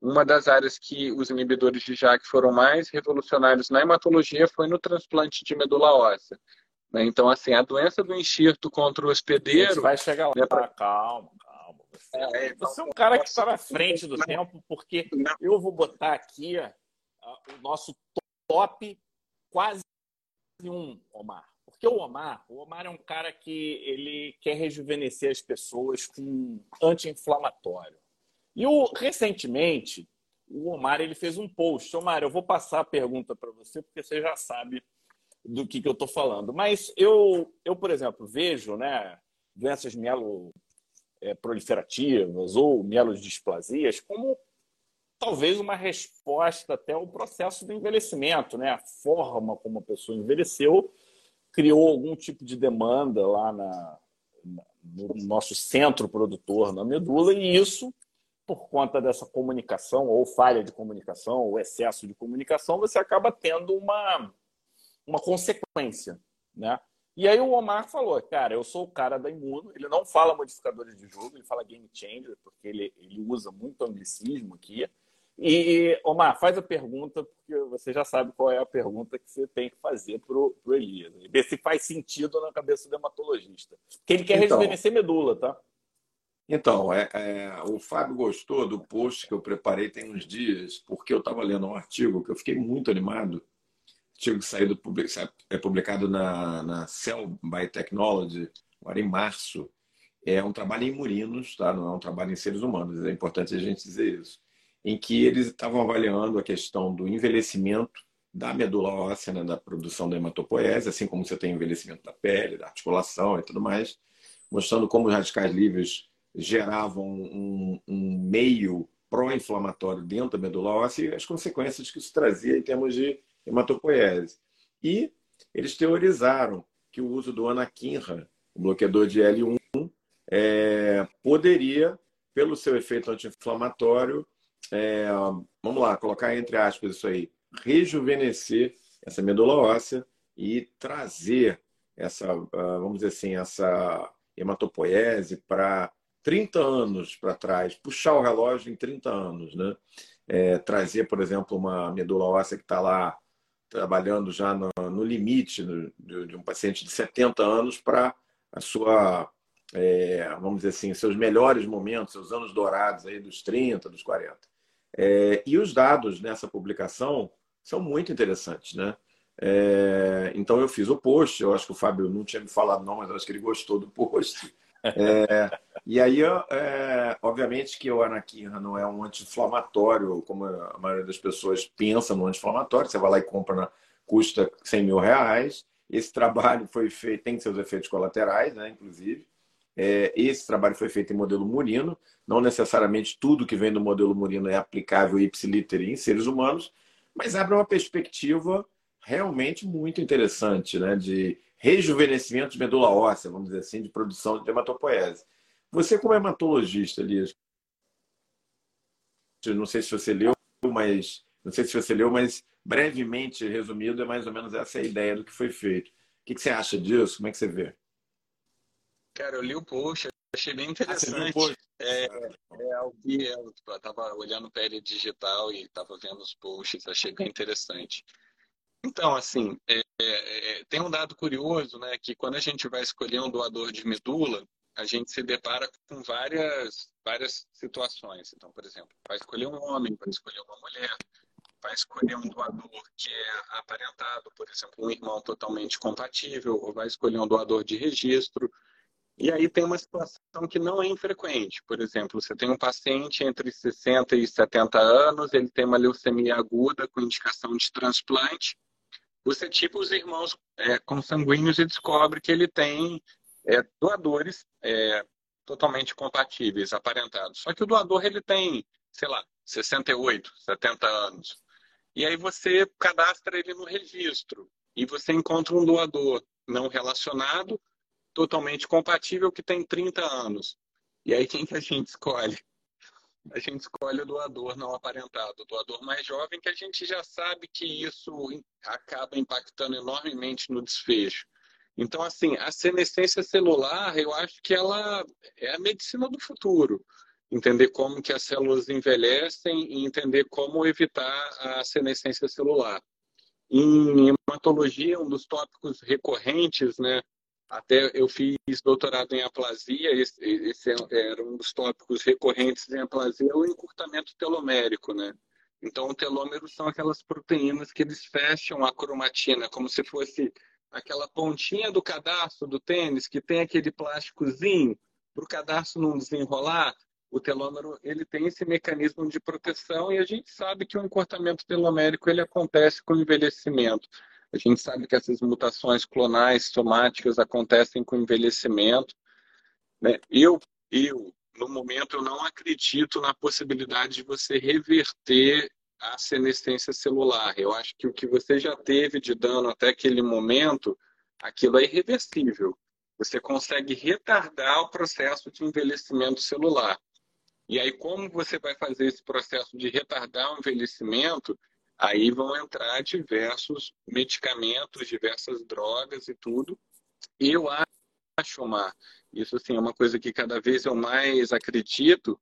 uma das áreas que os inibidores de JAK foram mais revolucionários na hematologia foi no transplante de medula óssea. Né? Então, assim, a doença do enxerto contra o hospedeiro... vai chegar lá, né, pra... calma, calma. Você é, então, você é um cara que está na frente do tempo, porque eu vou botar aqui o nosso top quase um, Omar. Porque o Omar, o Omar é um cara que ele quer rejuvenescer as pessoas com anti-inflamatório. E o, recentemente, o Omar ele fez um post. Omar, eu vou passar a pergunta para você, porque você já sabe do que, que eu estou falando. Mas eu, eu, por exemplo, vejo né, doenças mielo é, proliferativas ou mielodisplasias como talvez uma resposta até ao processo do envelhecimento, né? A forma como a pessoa envelheceu criou algum tipo de demanda lá na, no nosso centro produtor na medula e isso por conta dessa comunicação, ou falha de comunicação, ou excesso de comunicação, você acaba tendo uma, uma consequência. Né? E aí o Omar falou, cara, eu sou o cara da Imuno, ele não fala modificadores de jogo, ele fala game changer, porque ele, ele usa muito anglicismo aqui. E, Omar, faz a pergunta, porque você já sabe qual é a pergunta que você tem que fazer para o Elias. Ver se faz sentido na cabeça do hematologista. Porque ele quer então, rejuvenescer medula, tá? Então, é, é, o Fábio gostou do post que eu preparei tem uns dias, porque eu estava lendo um artigo que eu fiquei muito animado. Artigo que é publicado na, na Cell Biotechnology, agora em março. É um trabalho em murinos, tá? não é um trabalho em seres humanos, é importante a gente dizer isso. Em que eles estavam avaliando a questão do envelhecimento da medula óssea, né, da produção da hematopoese, assim como você tem envelhecimento da pele, da articulação e tudo mais, mostrando como os radicais livres geravam um, um meio pró-inflamatório dentro da medula óssea e as consequências que isso trazia em termos de hematopoiese. E eles teorizaram que o uso do anakinra, o bloqueador de L1, é, poderia, pelo seu efeito anti-inflamatório, é, vamos lá, colocar entre aspas isso aí, rejuvenescer essa medula óssea e trazer essa, ah, vamos dizer assim, essa hematopoiese para 30 anos para trás, puxar o relógio em 30 anos, né? É, trazer, por exemplo, uma medula óssea que está lá trabalhando já no, no limite de, de, um paciente de 70 anos para a sua, é, vamos dizer assim, seus melhores momentos, seus anos dourados aí dos 30, dos 40. É, e os dados nessa publicação são muito interessantes, né? É, então eu fiz o post, eu acho que o Fábio não tinha me falado não, mas acho que ele gostou do post. É, e aí, é, obviamente que o anaquina não é um anti-inflamatório, como a maioria das pessoas pensa no anti-inflamatório. Você vai lá e compra, na, custa 100 mil reais. Esse trabalho foi feito, tem seus efeitos colaterais, né, inclusive. É, esse trabalho foi feito em modelo murino. Não necessariamente tudo que vem do modelo murino é aplicável ipsiliter em seres humanos, mas abre uma perspectiva realmente muito interessante, né, de rejuvenescimento de medula óssea, vamos dizer assim, de produção de hematopoese. Você, como hematologista, Elias, não sei se você leu, mas não sei se você leu, mas brevemente resumido, é mais ou menos essa a ideia do que foi feito. O que você acha disso? Como é que você vê? Cara, eu li o post, achei bem ah, interessante. Ah, é, é algo que eu estava olhando pele digital e estava vendo os posts, achei bem interessante. Então, assim, é, é, é, tem um dado curioso, né, que quando a gente vai escolher um doador de medula, a gente se depara com várias, várias situações. Então, por exemplo, vai escolher um homem, vai escolher uma mulher, vai escolher um doador que é aparentado, por exemplo, um irmão totalmente compatível, ou vai escolher um doador de registro. E aí tem uma situação que não é infrequente. Por exemplo, você tem um paciente entre 60 e 70 anos, ele tem uma leucemia aguda com indicação de transplante, você tipo os irmãos é, consanguíneos e descobre que ele tem é, doadores é, totalmente compatíveis, aparentados. Só que o doador ele tem, sei lá, 68, 70 anos. E aí você cadastra ele no registro e você encontra um doador não relacionado, totalmente compatível, que tem 30 anos. E aí quem que a gente escolhe? A gente escolhe o doador não aparentado, o doador mais jovem, que a gente já sabe que isso acaba impactando enormemente no desfecho. Então, assim, a senescência celular, eu acho que ela é a medicina do futuro. Entender como que as células envelhecem e entender como evitar a senescência celular. Em hematologia, um dos tópicos recorrentes, né? Até eu fiz doutorado em aplasia, esse, esse era um dos tópicos recorrentes em aplasia, o encurtamento telomérico, né? Então, o telômero são aquelas proteínas que eles fecham a cromatina, como se fosse aquela pontinha do cadarço do tênis que tem aquele plásticozinho para o cadarço não desenrolar. O telômero ele tem esse mecanismo de proteção e a gente sabe que o encurtamento telomérico ele acontece com o envelhecimento. A gente sabe que essas mutações clonais somáticas acontecem com envelhecimento. Né? Eu, eu, no momento, eu não acredito na possibilidade de você reverter a senescência celular. Eu acho que o que você já teve de dano até aquele momento, aquilo é irreversível. Você consegue retardar o processo de envelhecimento celular. E aí, como você vai fazer esse processo de retardar o envelhecimento? Aí vão entrar diversos medicamentos, diversas drogas e tudo. E eu acho, Omar, isso assim, é uma coisa que cada vez eu mais acredito,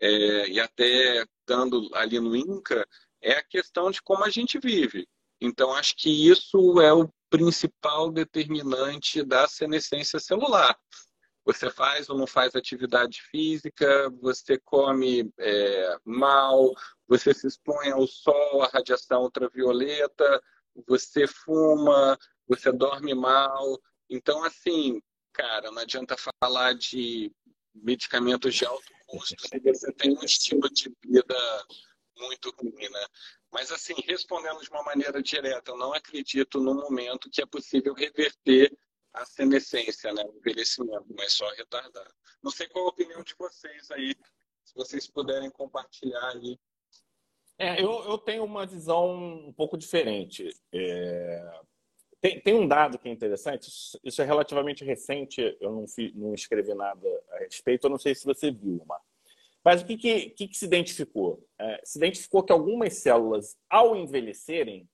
é, e até estando ali no INCA, é a questão de como a gente vive. Então, acho que isso é o principal determinante da senescência celular. Você faz ou não faz atividade física, você come é, mal, você se expõe ao sol, à radiação ultravioleta, você fuma, você dorme mal. Então, assim, cara, não adianta falar de medicamentos de alto custo se você tem um estilo de vida muito ruim, né? Mas, assim, respondendo de uma maneira direta, eu não acredito no momento que é possível reverter a senescência, né? o envelhecimento, mas só retardar. Não sei qual a opinião de vocês aí, se vocês puderem compartilhar aí. É, eu, eu tenho uma visão um pouco diferente. É, tem, tem, um dado que é interessante, isso é relativamente recente, eu não, fi, não escrevi nada a respeito, eu não sei se você viu, Marco. Mas o que, que, que, que se identificou? É, se identificou que algumas células, ao envelhecerem,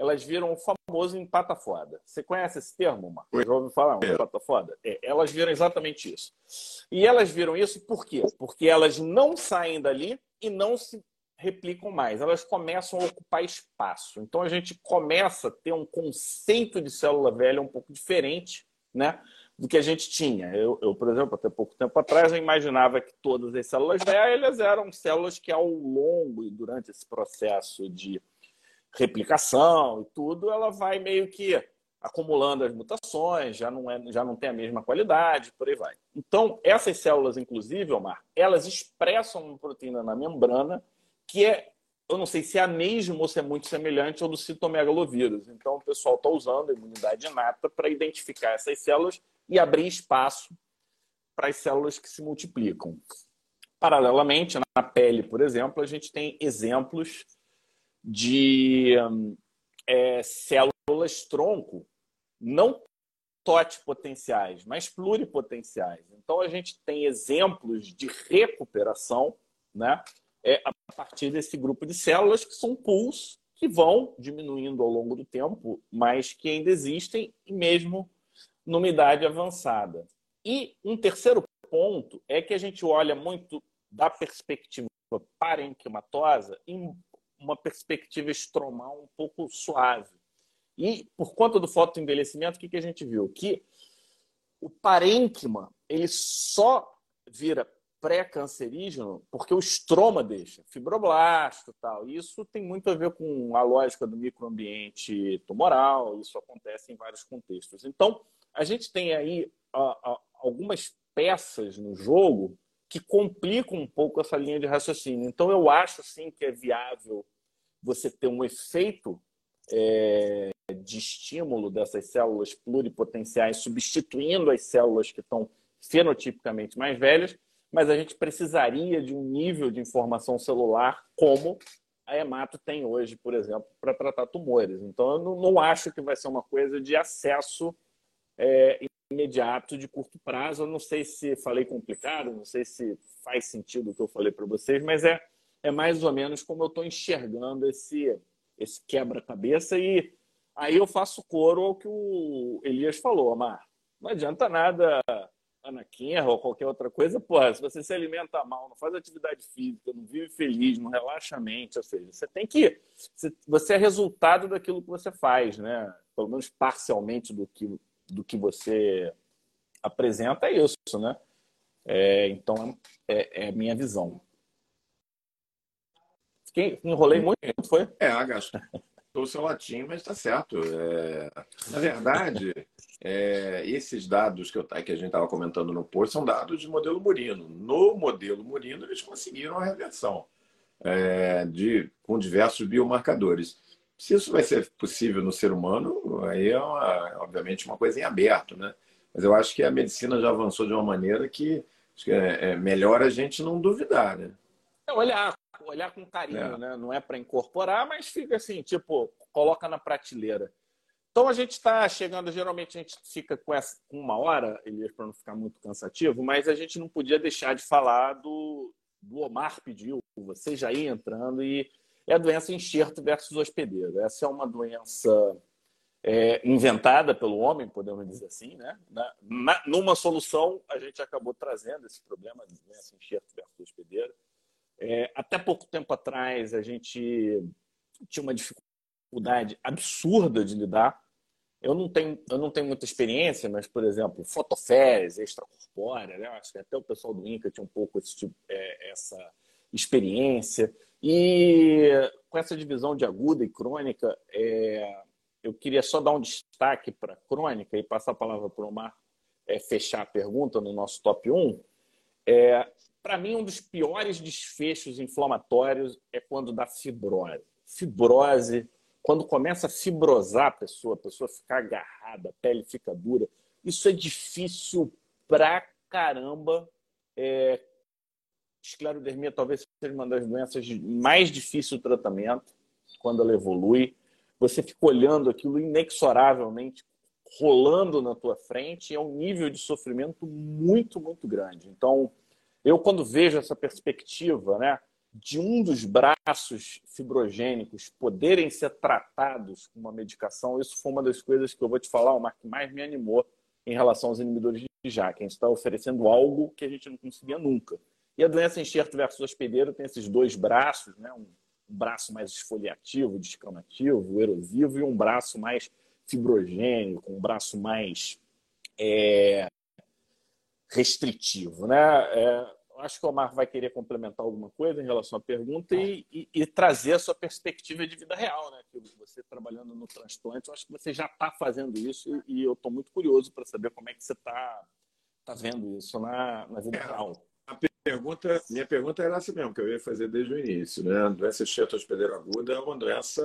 elas viram o famoso empata foda. Você conhece esse termo, Marco? Já ouviu falar? Um é. empata foda? É, elas viram exatamente isso. E elas viram isso por quê? Porque elas não saem dali e não se replicam mais. Elas começam a ocupar espaço. Então a gente começa a ter um conceito de célula velha um pouco diferente, né? do que a gente tinha. Eu, eu, por exemplo, até pouco tempo atrás, eu imaginava que todas as células velhas eram células que, ao longo e durante esse processo de replicação e tudo, ela vai meio que acumulando as mutações, já não, é, já não tem a mesma qualidade, por aí vai. Então, essas células, inclusive, Omar, elas expressam uma proteína na membrana que é eu não sei se é a mesma ou se é muito semelhante ao do citomegalovírus. Então, o pessoal está usando a imunidade inata para identificar essas células e abrir espaço para as células que se multiplicam. Paralelamente, na pele, por exemplo, a gente tem exemplos de é, células tronco, não totipotenciais, mas pluripotenciais. Então, a gente tem exemplos de recuperação né, é, a partir desse grupo de células que são pools que vão diminuindo ao longo do tempo, mas que ainda existem, mesmo numa idade avançada. E um terceiro ponto é que a gente olha muito da perspectiva parenquimatosa uma perspectiva estromal um pouco suave. E por conta do fotoenvelhecimento, o que, que a gente viu? Que o parênquima ele só vira pré-cancerígeno porque o estroma deixa, fibroblasto tal. Isso tem muito a ver com a lógica do microambiente tumoral, isso acontece em vários contextos. Então, a gente tem aí algumas peças no jogo que complicam um pouco essa linha de raciocínio. Então, eu acho sim que é viável você ter um efeito é, de estímulo dessas células pluripotenciais, substituindo as células que estão fenotipicamente mais velhas, mas a gente precisaria de um nível de informação celular como a Hemato tem hoje, por exemplo, para tratar tumores. Então, eu não, não, acho que vai ser uma coisa de acesso é, imediato, de curto prazo. Eu não sei se falei complicado, não sei se faz sentido o que eu falei para vocês, mas é, é mais ou menos como eu estou enxergando esse, esse quebra-cabeça. E aí eu faço coro ao que o Elias falou, Amar. Não adianta nada Anakin ou qualquer outra coisa, porra, se você se alimenta mal, não faz atividade física, não vive feliz, não relaxa a mente, ou seja, você tem que. Você é resultado daquilo que você faz, né? Pelo menos parcialmente do que, do que você apresenta é isso, né? É, então, é, é minha visão. Fiquei, enrolei muito, foi? É, agacho o seu latim, mas está certo. É... Na verdade, é... esses dados que, eu... que a gente estava comentando no post são dados de modelo Murino. No modelo Murino, eles conseguiram a reversão é... de... com diversos biomarcadores. Se isso vai ser possível no ser humano, aí é, uma... obviamente uma coisa em aberto, né? Mas eu acho que a medicina já avançou de uma maneira que, que é, é melhor a gente não duvidar, né? É olhar olhar com carinho, é. né? Não é para incorporar, mas fica assim, tipo, coloca na prateleira. Então a gente está chegando, geralmente a gente fica com, essa, com uma hora, Elias, para não ficar muito cansativo, mas a gente não podia deixar de falar do, do Omar pediu, você já ia entrando, e é a doença enxerto versus hospedeiro. Essa é uma doença é, inventada pelo homem, podemos dizer assim, né? Na, na, numa solução, a gente acabou trazendo esse problema de doença enxerto versus hospedeiro. É, até pouco tempo atrás, a gente tinha uma dificuldade absurda de lidar. Eu não tenho, eu não tenho muita experiência, mas, por exemplo, fotofés, extracorpórea, né? acho que até o pessoal do INCA tinha um pouco esse tipo, é, essa experiência. E com essa divisão de aguda e crônica, é, eu queria só dar um destaque para crônica e passar a palavra para o Omar é, fechar a pergunta no nosso top 1. É, para mim, um dos piores desfechos inflamatórios é quando dá fibrose. Fibrose, quando começa a fibrosar a pessoa, a pessoa fica agarrada, a pele fica dura. Isso é difícil pra caramba. É... Esclerodermia talvez seja uma das doenças mais difíceis do tratamento, quando ela evolui. Você fica olhando aquilo inexoravelmente rolando na tua frente, é um nível de sofrimento muito, muito grande. Então, eu, quando vejo essa perspectiva né, de um dos braços fibrogênicos poderem ser tratados com uma medicação, isso foi uma das coisas que eu vou te falar, o que mais me animou em relação aos inibidores de JAK. A gente está oferecendo algo que a gente não conseguia nunca. E a doença enxerto versus hospedeiro tem esses dois braços, né? um, braço mais esfoliativo, descamativo, erosivo, e um braço mais fibrogênico, um braço mais é, restritivo. Né? É, acho que o Omar vai querer complementar alguma coisa em relação à pergunta e, e, e, trazer a sua perspectiva de vida real. Né? Que você trabalhando no transplante, eu acho que você já está fazendo isso e, eu estou muito curioso para saber como é que você está tá vendo isso na, na vida é, real. Pergunta, minha pergunta era essa mesmo, que eu ia fazer desde o início. Né? A doença cheia hospedeiro aguda é uma doença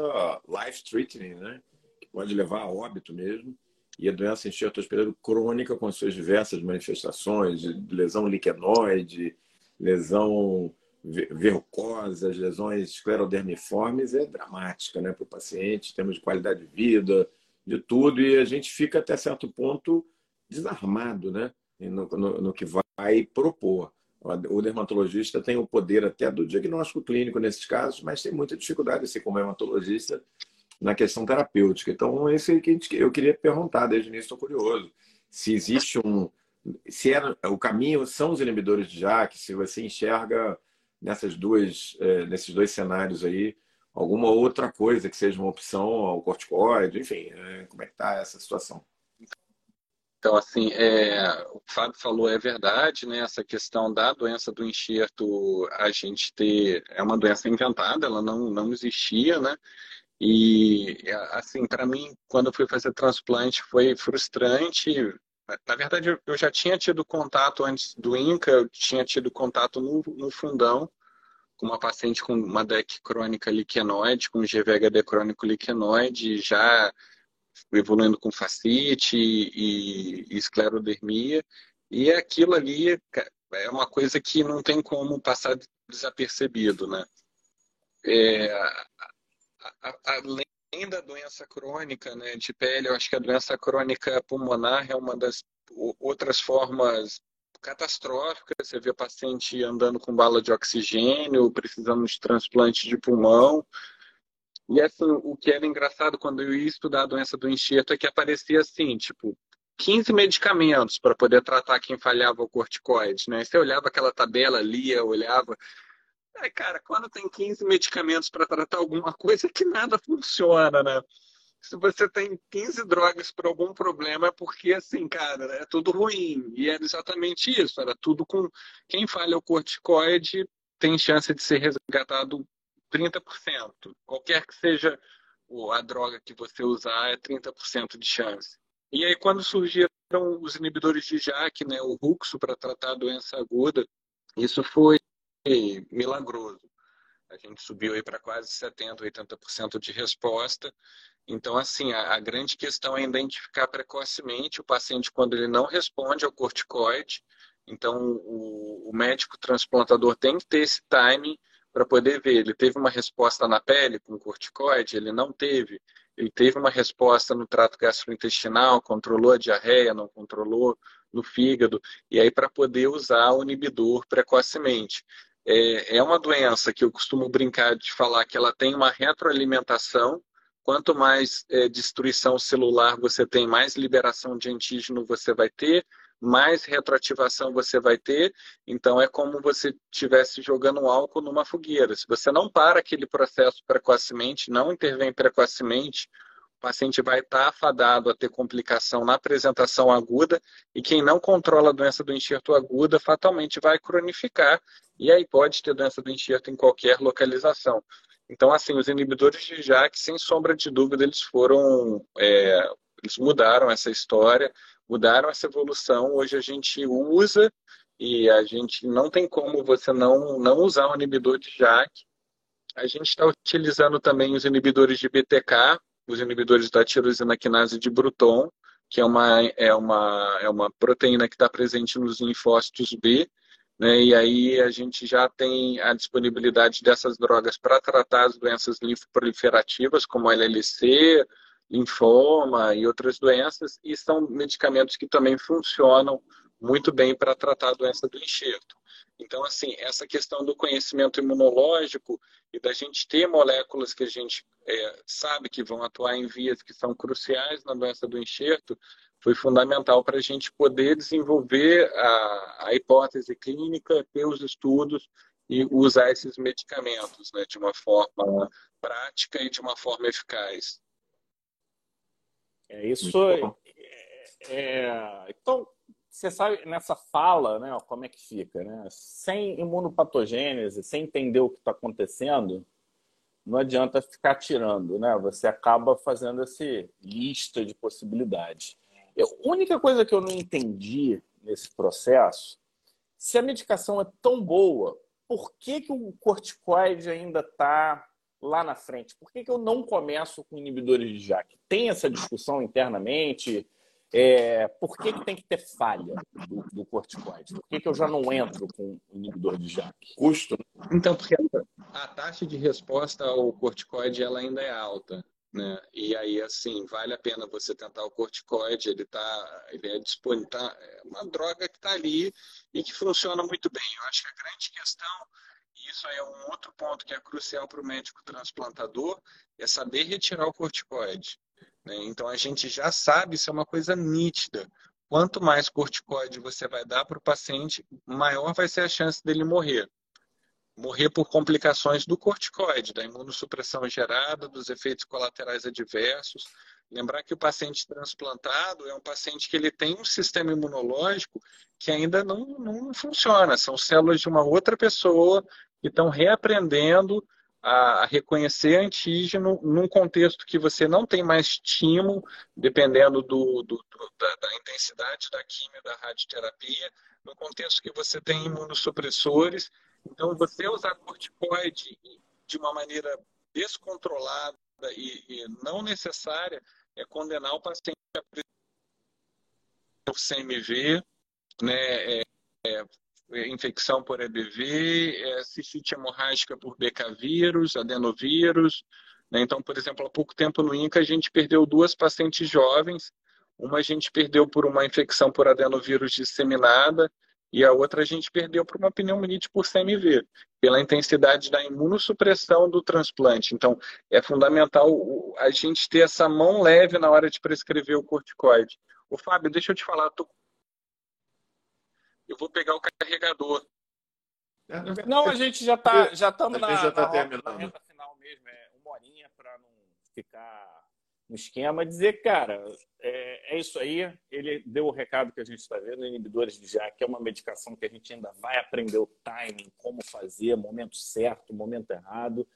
life-threatening, né? que pode levar a óbito mesmo e a doença enxerto hospedeiro crônica com suas diversas manifestações, lesão liquenoide, lesão verrucosa, lesões esclerodermiformes, é dramática né, para o paciente, temos de qualidade de vida, de tudo, e a gente fica até certo ponto desarmado né, no, no, no que vai propor. O dermatologista tem o poder até do diagnóstico clínico nesses casos, mas tem muita dificuldade, assim como dermatologista, na questão terapêutica. Então, esse que eu queria perguntar desde o início, estou curioso. Se existe um. Se era, o caminho são os inibidores de JAK, se você enxerga nessas duas, é, nesses dois cenários aí alguma outra coisa que seja uma opção ao corticoide, enfim, é, como é que está essa situação? Então, assim, é, o Fábio falou é verdade, né? Essa questão da doença do enxerto, a gente ter é uma doença inventada, ela não, não existia, né? E, assim, para mim, quando eu fui fazer transplante, foi frustrante. Na verdade, eu já tinha tido contato antes do INCA, eu tinha tido contato no, no fundão com uma paciente com uma DEC crônica liquenoide, com GVHD crônico liquenoide, já evoluindo com fascite e, e esclerodermia. E aquilo ali é uma coisa que não tem como passar desapercebido, né? é, além da doença crônica né, de pele, eu acho que a doença crônica pulmonar é uma das outras formas catastróficas. Você vê paciente andando com bala de oxigênio, precisando de transplante de pulmão. E assim, o que era engraçado quando eu ia estudar a doença do enxerto é que aparecia assim, tipo, 15 medicamentos para poder tratar quem falhava o corticoide, né? Você olhava aquela tabela, lia, olhava. Aí, cara, quando tem 15 medicamentos para tratar alguma coisa, que nada funciona, né? Se você tem 15 drogas para algum problema, é porque, assim, cara, é tudo ruim. E era exatamente isso. Era tudo com. Quem falha o corticoide tem chance de ser resgatado 30%. Qualquer que seja a droga que você usar, é 30% de chance. E aí, quando surgiram os inibidores de JAK, né, o Ruxo, para tratar a doença aguda, isso foi milagroso. A gente subiu aí para quase 70%, 80% de resposta. Então, assim, a, a, grande questão é identificar precocemente o paciente quando ele não responde ao corticoide. Então, o, o médico transplantador tem que ter esse timing para poder ver. Ele teve uma resposta na pele com corticoide? Ele não teve. Ele teve uma resposta no trato gastrointestinal, controlou a diarreia, não controlou no fígado, e aí para poder usar o inibidor precocemente. É, é uma doença que eu costumo brincar de falar que ela tem uma retroalimentação. Quanto mais é, destruição celular você tem, mais liberação de antígeno você vai ter, mais retroativação você vai ter. Então, é como você estivesse jogando álcool numa fogueira. Se você não para aquele processo precocemente, não intervém precocemente, o paciente vai estar afadado a ter complicação na apresentação aguda e quem não controla a doença do enxerto aguda fatalmente vai cronificar e aí pode ter doença do enxerto em qualquer localização. Então, assim, os inibidores de JAK, sem sombra de dúvida, eles foram, é, eles mudaram essa história mudaram essa evolução. Hoje a gente usa e a gente não tem como você não, não usar um inibidor de JAK. A gente está utilizando também os inibidores de BTK, os inibidores da tirosina quinase de Bruton, que é uma, é uma, é uma proteína que está presente nos linfócitos B. Né? E aí a gente já tem a disponibilidade dessas drogas para tratar as doenças linfoproliferativas, como a LLC, linfoma e outras doenças, e são medicamentos que também funcionam muito bem para tratar a doença do enxerto. Então, assim, essa questão do conhecimento imunológico e da gente ter moléculas que a gente é, sabe que vão atuar em vias que são cruciais na doença do enxerto foi fundamental para a gente poder desenvolver a, a, hipótese clínica, ter os estudos e usar esses medicamentos né, de uma forma prática e de uma forma eficaz. É isso. É, é, então, você sabe, nessa fala, né, como é que fica, né? Sem imunopatogênese, sem entender o que está acontecendo, não adianta ficar tirando, né? Você acaba fazendo essa lista de possibilidades. A única coisa que eu não entendi nesse processo, se a medicação é tão boa, por que, que o corticoide ainda está lá na frente? Por que, que eu não começo com inibidores de JAK? Tem essa discussão internamente? É, por que, que tem que ter falha do, do corticoide? Por que, que eu já não entro com inibidor de JAK? Custo? Então, porque a taxa de resposta ao corticoide ela ainda é alta. Né? E aí, assim, vale a pena você tentar o corticoide, ele tá, ele é disponível, tá, é uma droga que está ali e que funciona muito bem. Eu acho que a grande questão isso é um outro ponto que é crucial para o médico transplantador, é saber retirar o corticoide. Né? Então a gente já sabe, isso é uma coisa nítida. Quanto mais corticoide você vai dar para o paciente, maior vai ser a chance dele morrer. Morrer por complicações do corticoide, da imunossupressão gerada, dos efeitos colaterais adversos. Lembrar que o paciente transplantado é um paciente que ele tem um sistema imunológico que ainda não, não funciona. São células de uma outra pessoa que estão reaprendendo a reconhecer antígeno num contexto que você não tem mais estímulo, dependendo do, do, do da, da, intensidade da quimio, da radioterapia, no contexto que você tem imunossupressores. Então, você usar corticoide de uma maneira descontrolada e, e não necessária é condenar o paciente a CMV, né, é, é, infecção por EBV, é, cistite hemorrágica por BK vírus, adenovírus. Né? Então, por exemplo, há pouco tempo no INCA a gente perdeu duas pacientes jovens. Uma a gente perdeu por uma infecção por adenovírus disseminada e a outra a gente perdeu por uma pneumonite por CMV, pela intensidade da imunossupressão do transplante. Então, é fundamental a gente ter essa mão leve na hora de prescrever o corticoide. Ô, Fábio, deixa eu te falar, tô... eu vou pegar o carregador. É, não, a gente já está já estamos na, já tá na, na reta final mesmo, é uma horinha para não ficar no esquema, dizer, cara, é, é, isso aí. Ele deu o recado que a gente está vendo, inibidores de JAK, que é uma medicação que a gente ainda vai aprender o timing, como fazer, momento certo, momento errado.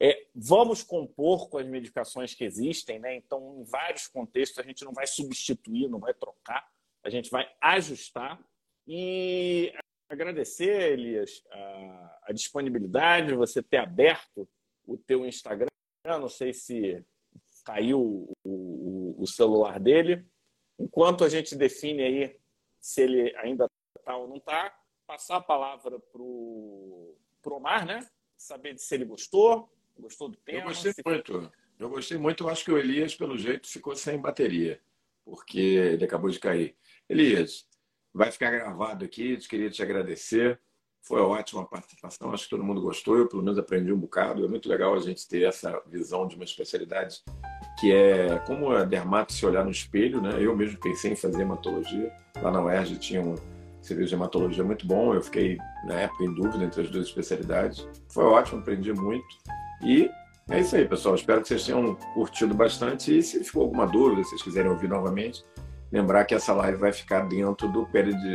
É, vamos compor com as medicações que existem, né? Então, em vários contextos, a gente não vai substituir, não vai trocar, a gente vai ajustar. E agradecer, Elias, a, a disponibilidade, você ter aberto o teu Instagram. Não sei se caiu o, o, o celular dele. Enquanto a gente define aí se ele ainda está ou não está, passar a palavra para o Omar, né? Saber se ele gostou, gostou do tema. Eu gostei se... muito. Eu gostei muito. Eu acho que o Elias, pelo jeito, ficou sem bateria, porque ele acabou de cair. Elias, vai ficar gravado aqui. Queria te agradecer. Foi ótima a participação. Acho que todo mundo gostou. Eu, pelo menos, aprendi um bocado. É muito legal a gente ter essa visão de uma especialidade que é como a dermato se olhar no espelho, né? Eu mesmo pensei em fazer hematologia. Lá na UERJ tinha um serviço de hematologia muito bom. Eu fiquei, na época, em dúvida entre as duas especialidades. Foi ótimo, aprendi muito. E é isso aí, pessoal. Espero que vocês tenham curtido bastante. E se ficou alguma dúvida, se vocês quiserem ouvir novamente, lembrar que essa live vai ficar dentro do,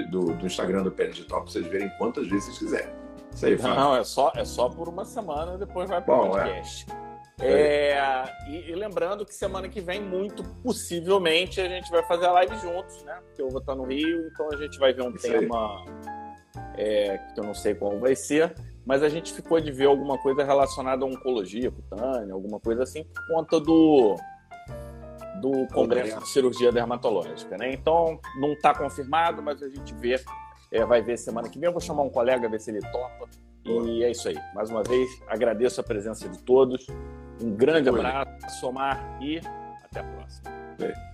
do, do Instagram do Peridigital para vocês verem quantas vezes vocês quiserem. Isso aí, Fábio. Não, é só, é só por uma semana, depois vai para o é. podcast. É. É, e, e, lembrando que semana que vem, muito possivelmente, a gente vai fazer a live juntos, né? Porque eu vou estar no Rio, então a gente vai ver um Isso tema é, que eu não sei qual vai ser, mas a gente ficou de ver alguma coisa relacionada a oncologia cutânea, alguma coisa assim, por conta do, do Congresso de Cirurgia Dermatológica, né? Então, não está confirmado, mas a gente vê, é, vai ver semana que vem. Eu vou chamar um colega, ver se ele topa. E é isso aí. Mais uma vez, agradeço a presença de todos. Um grande abraço, Omar, e até a próxima.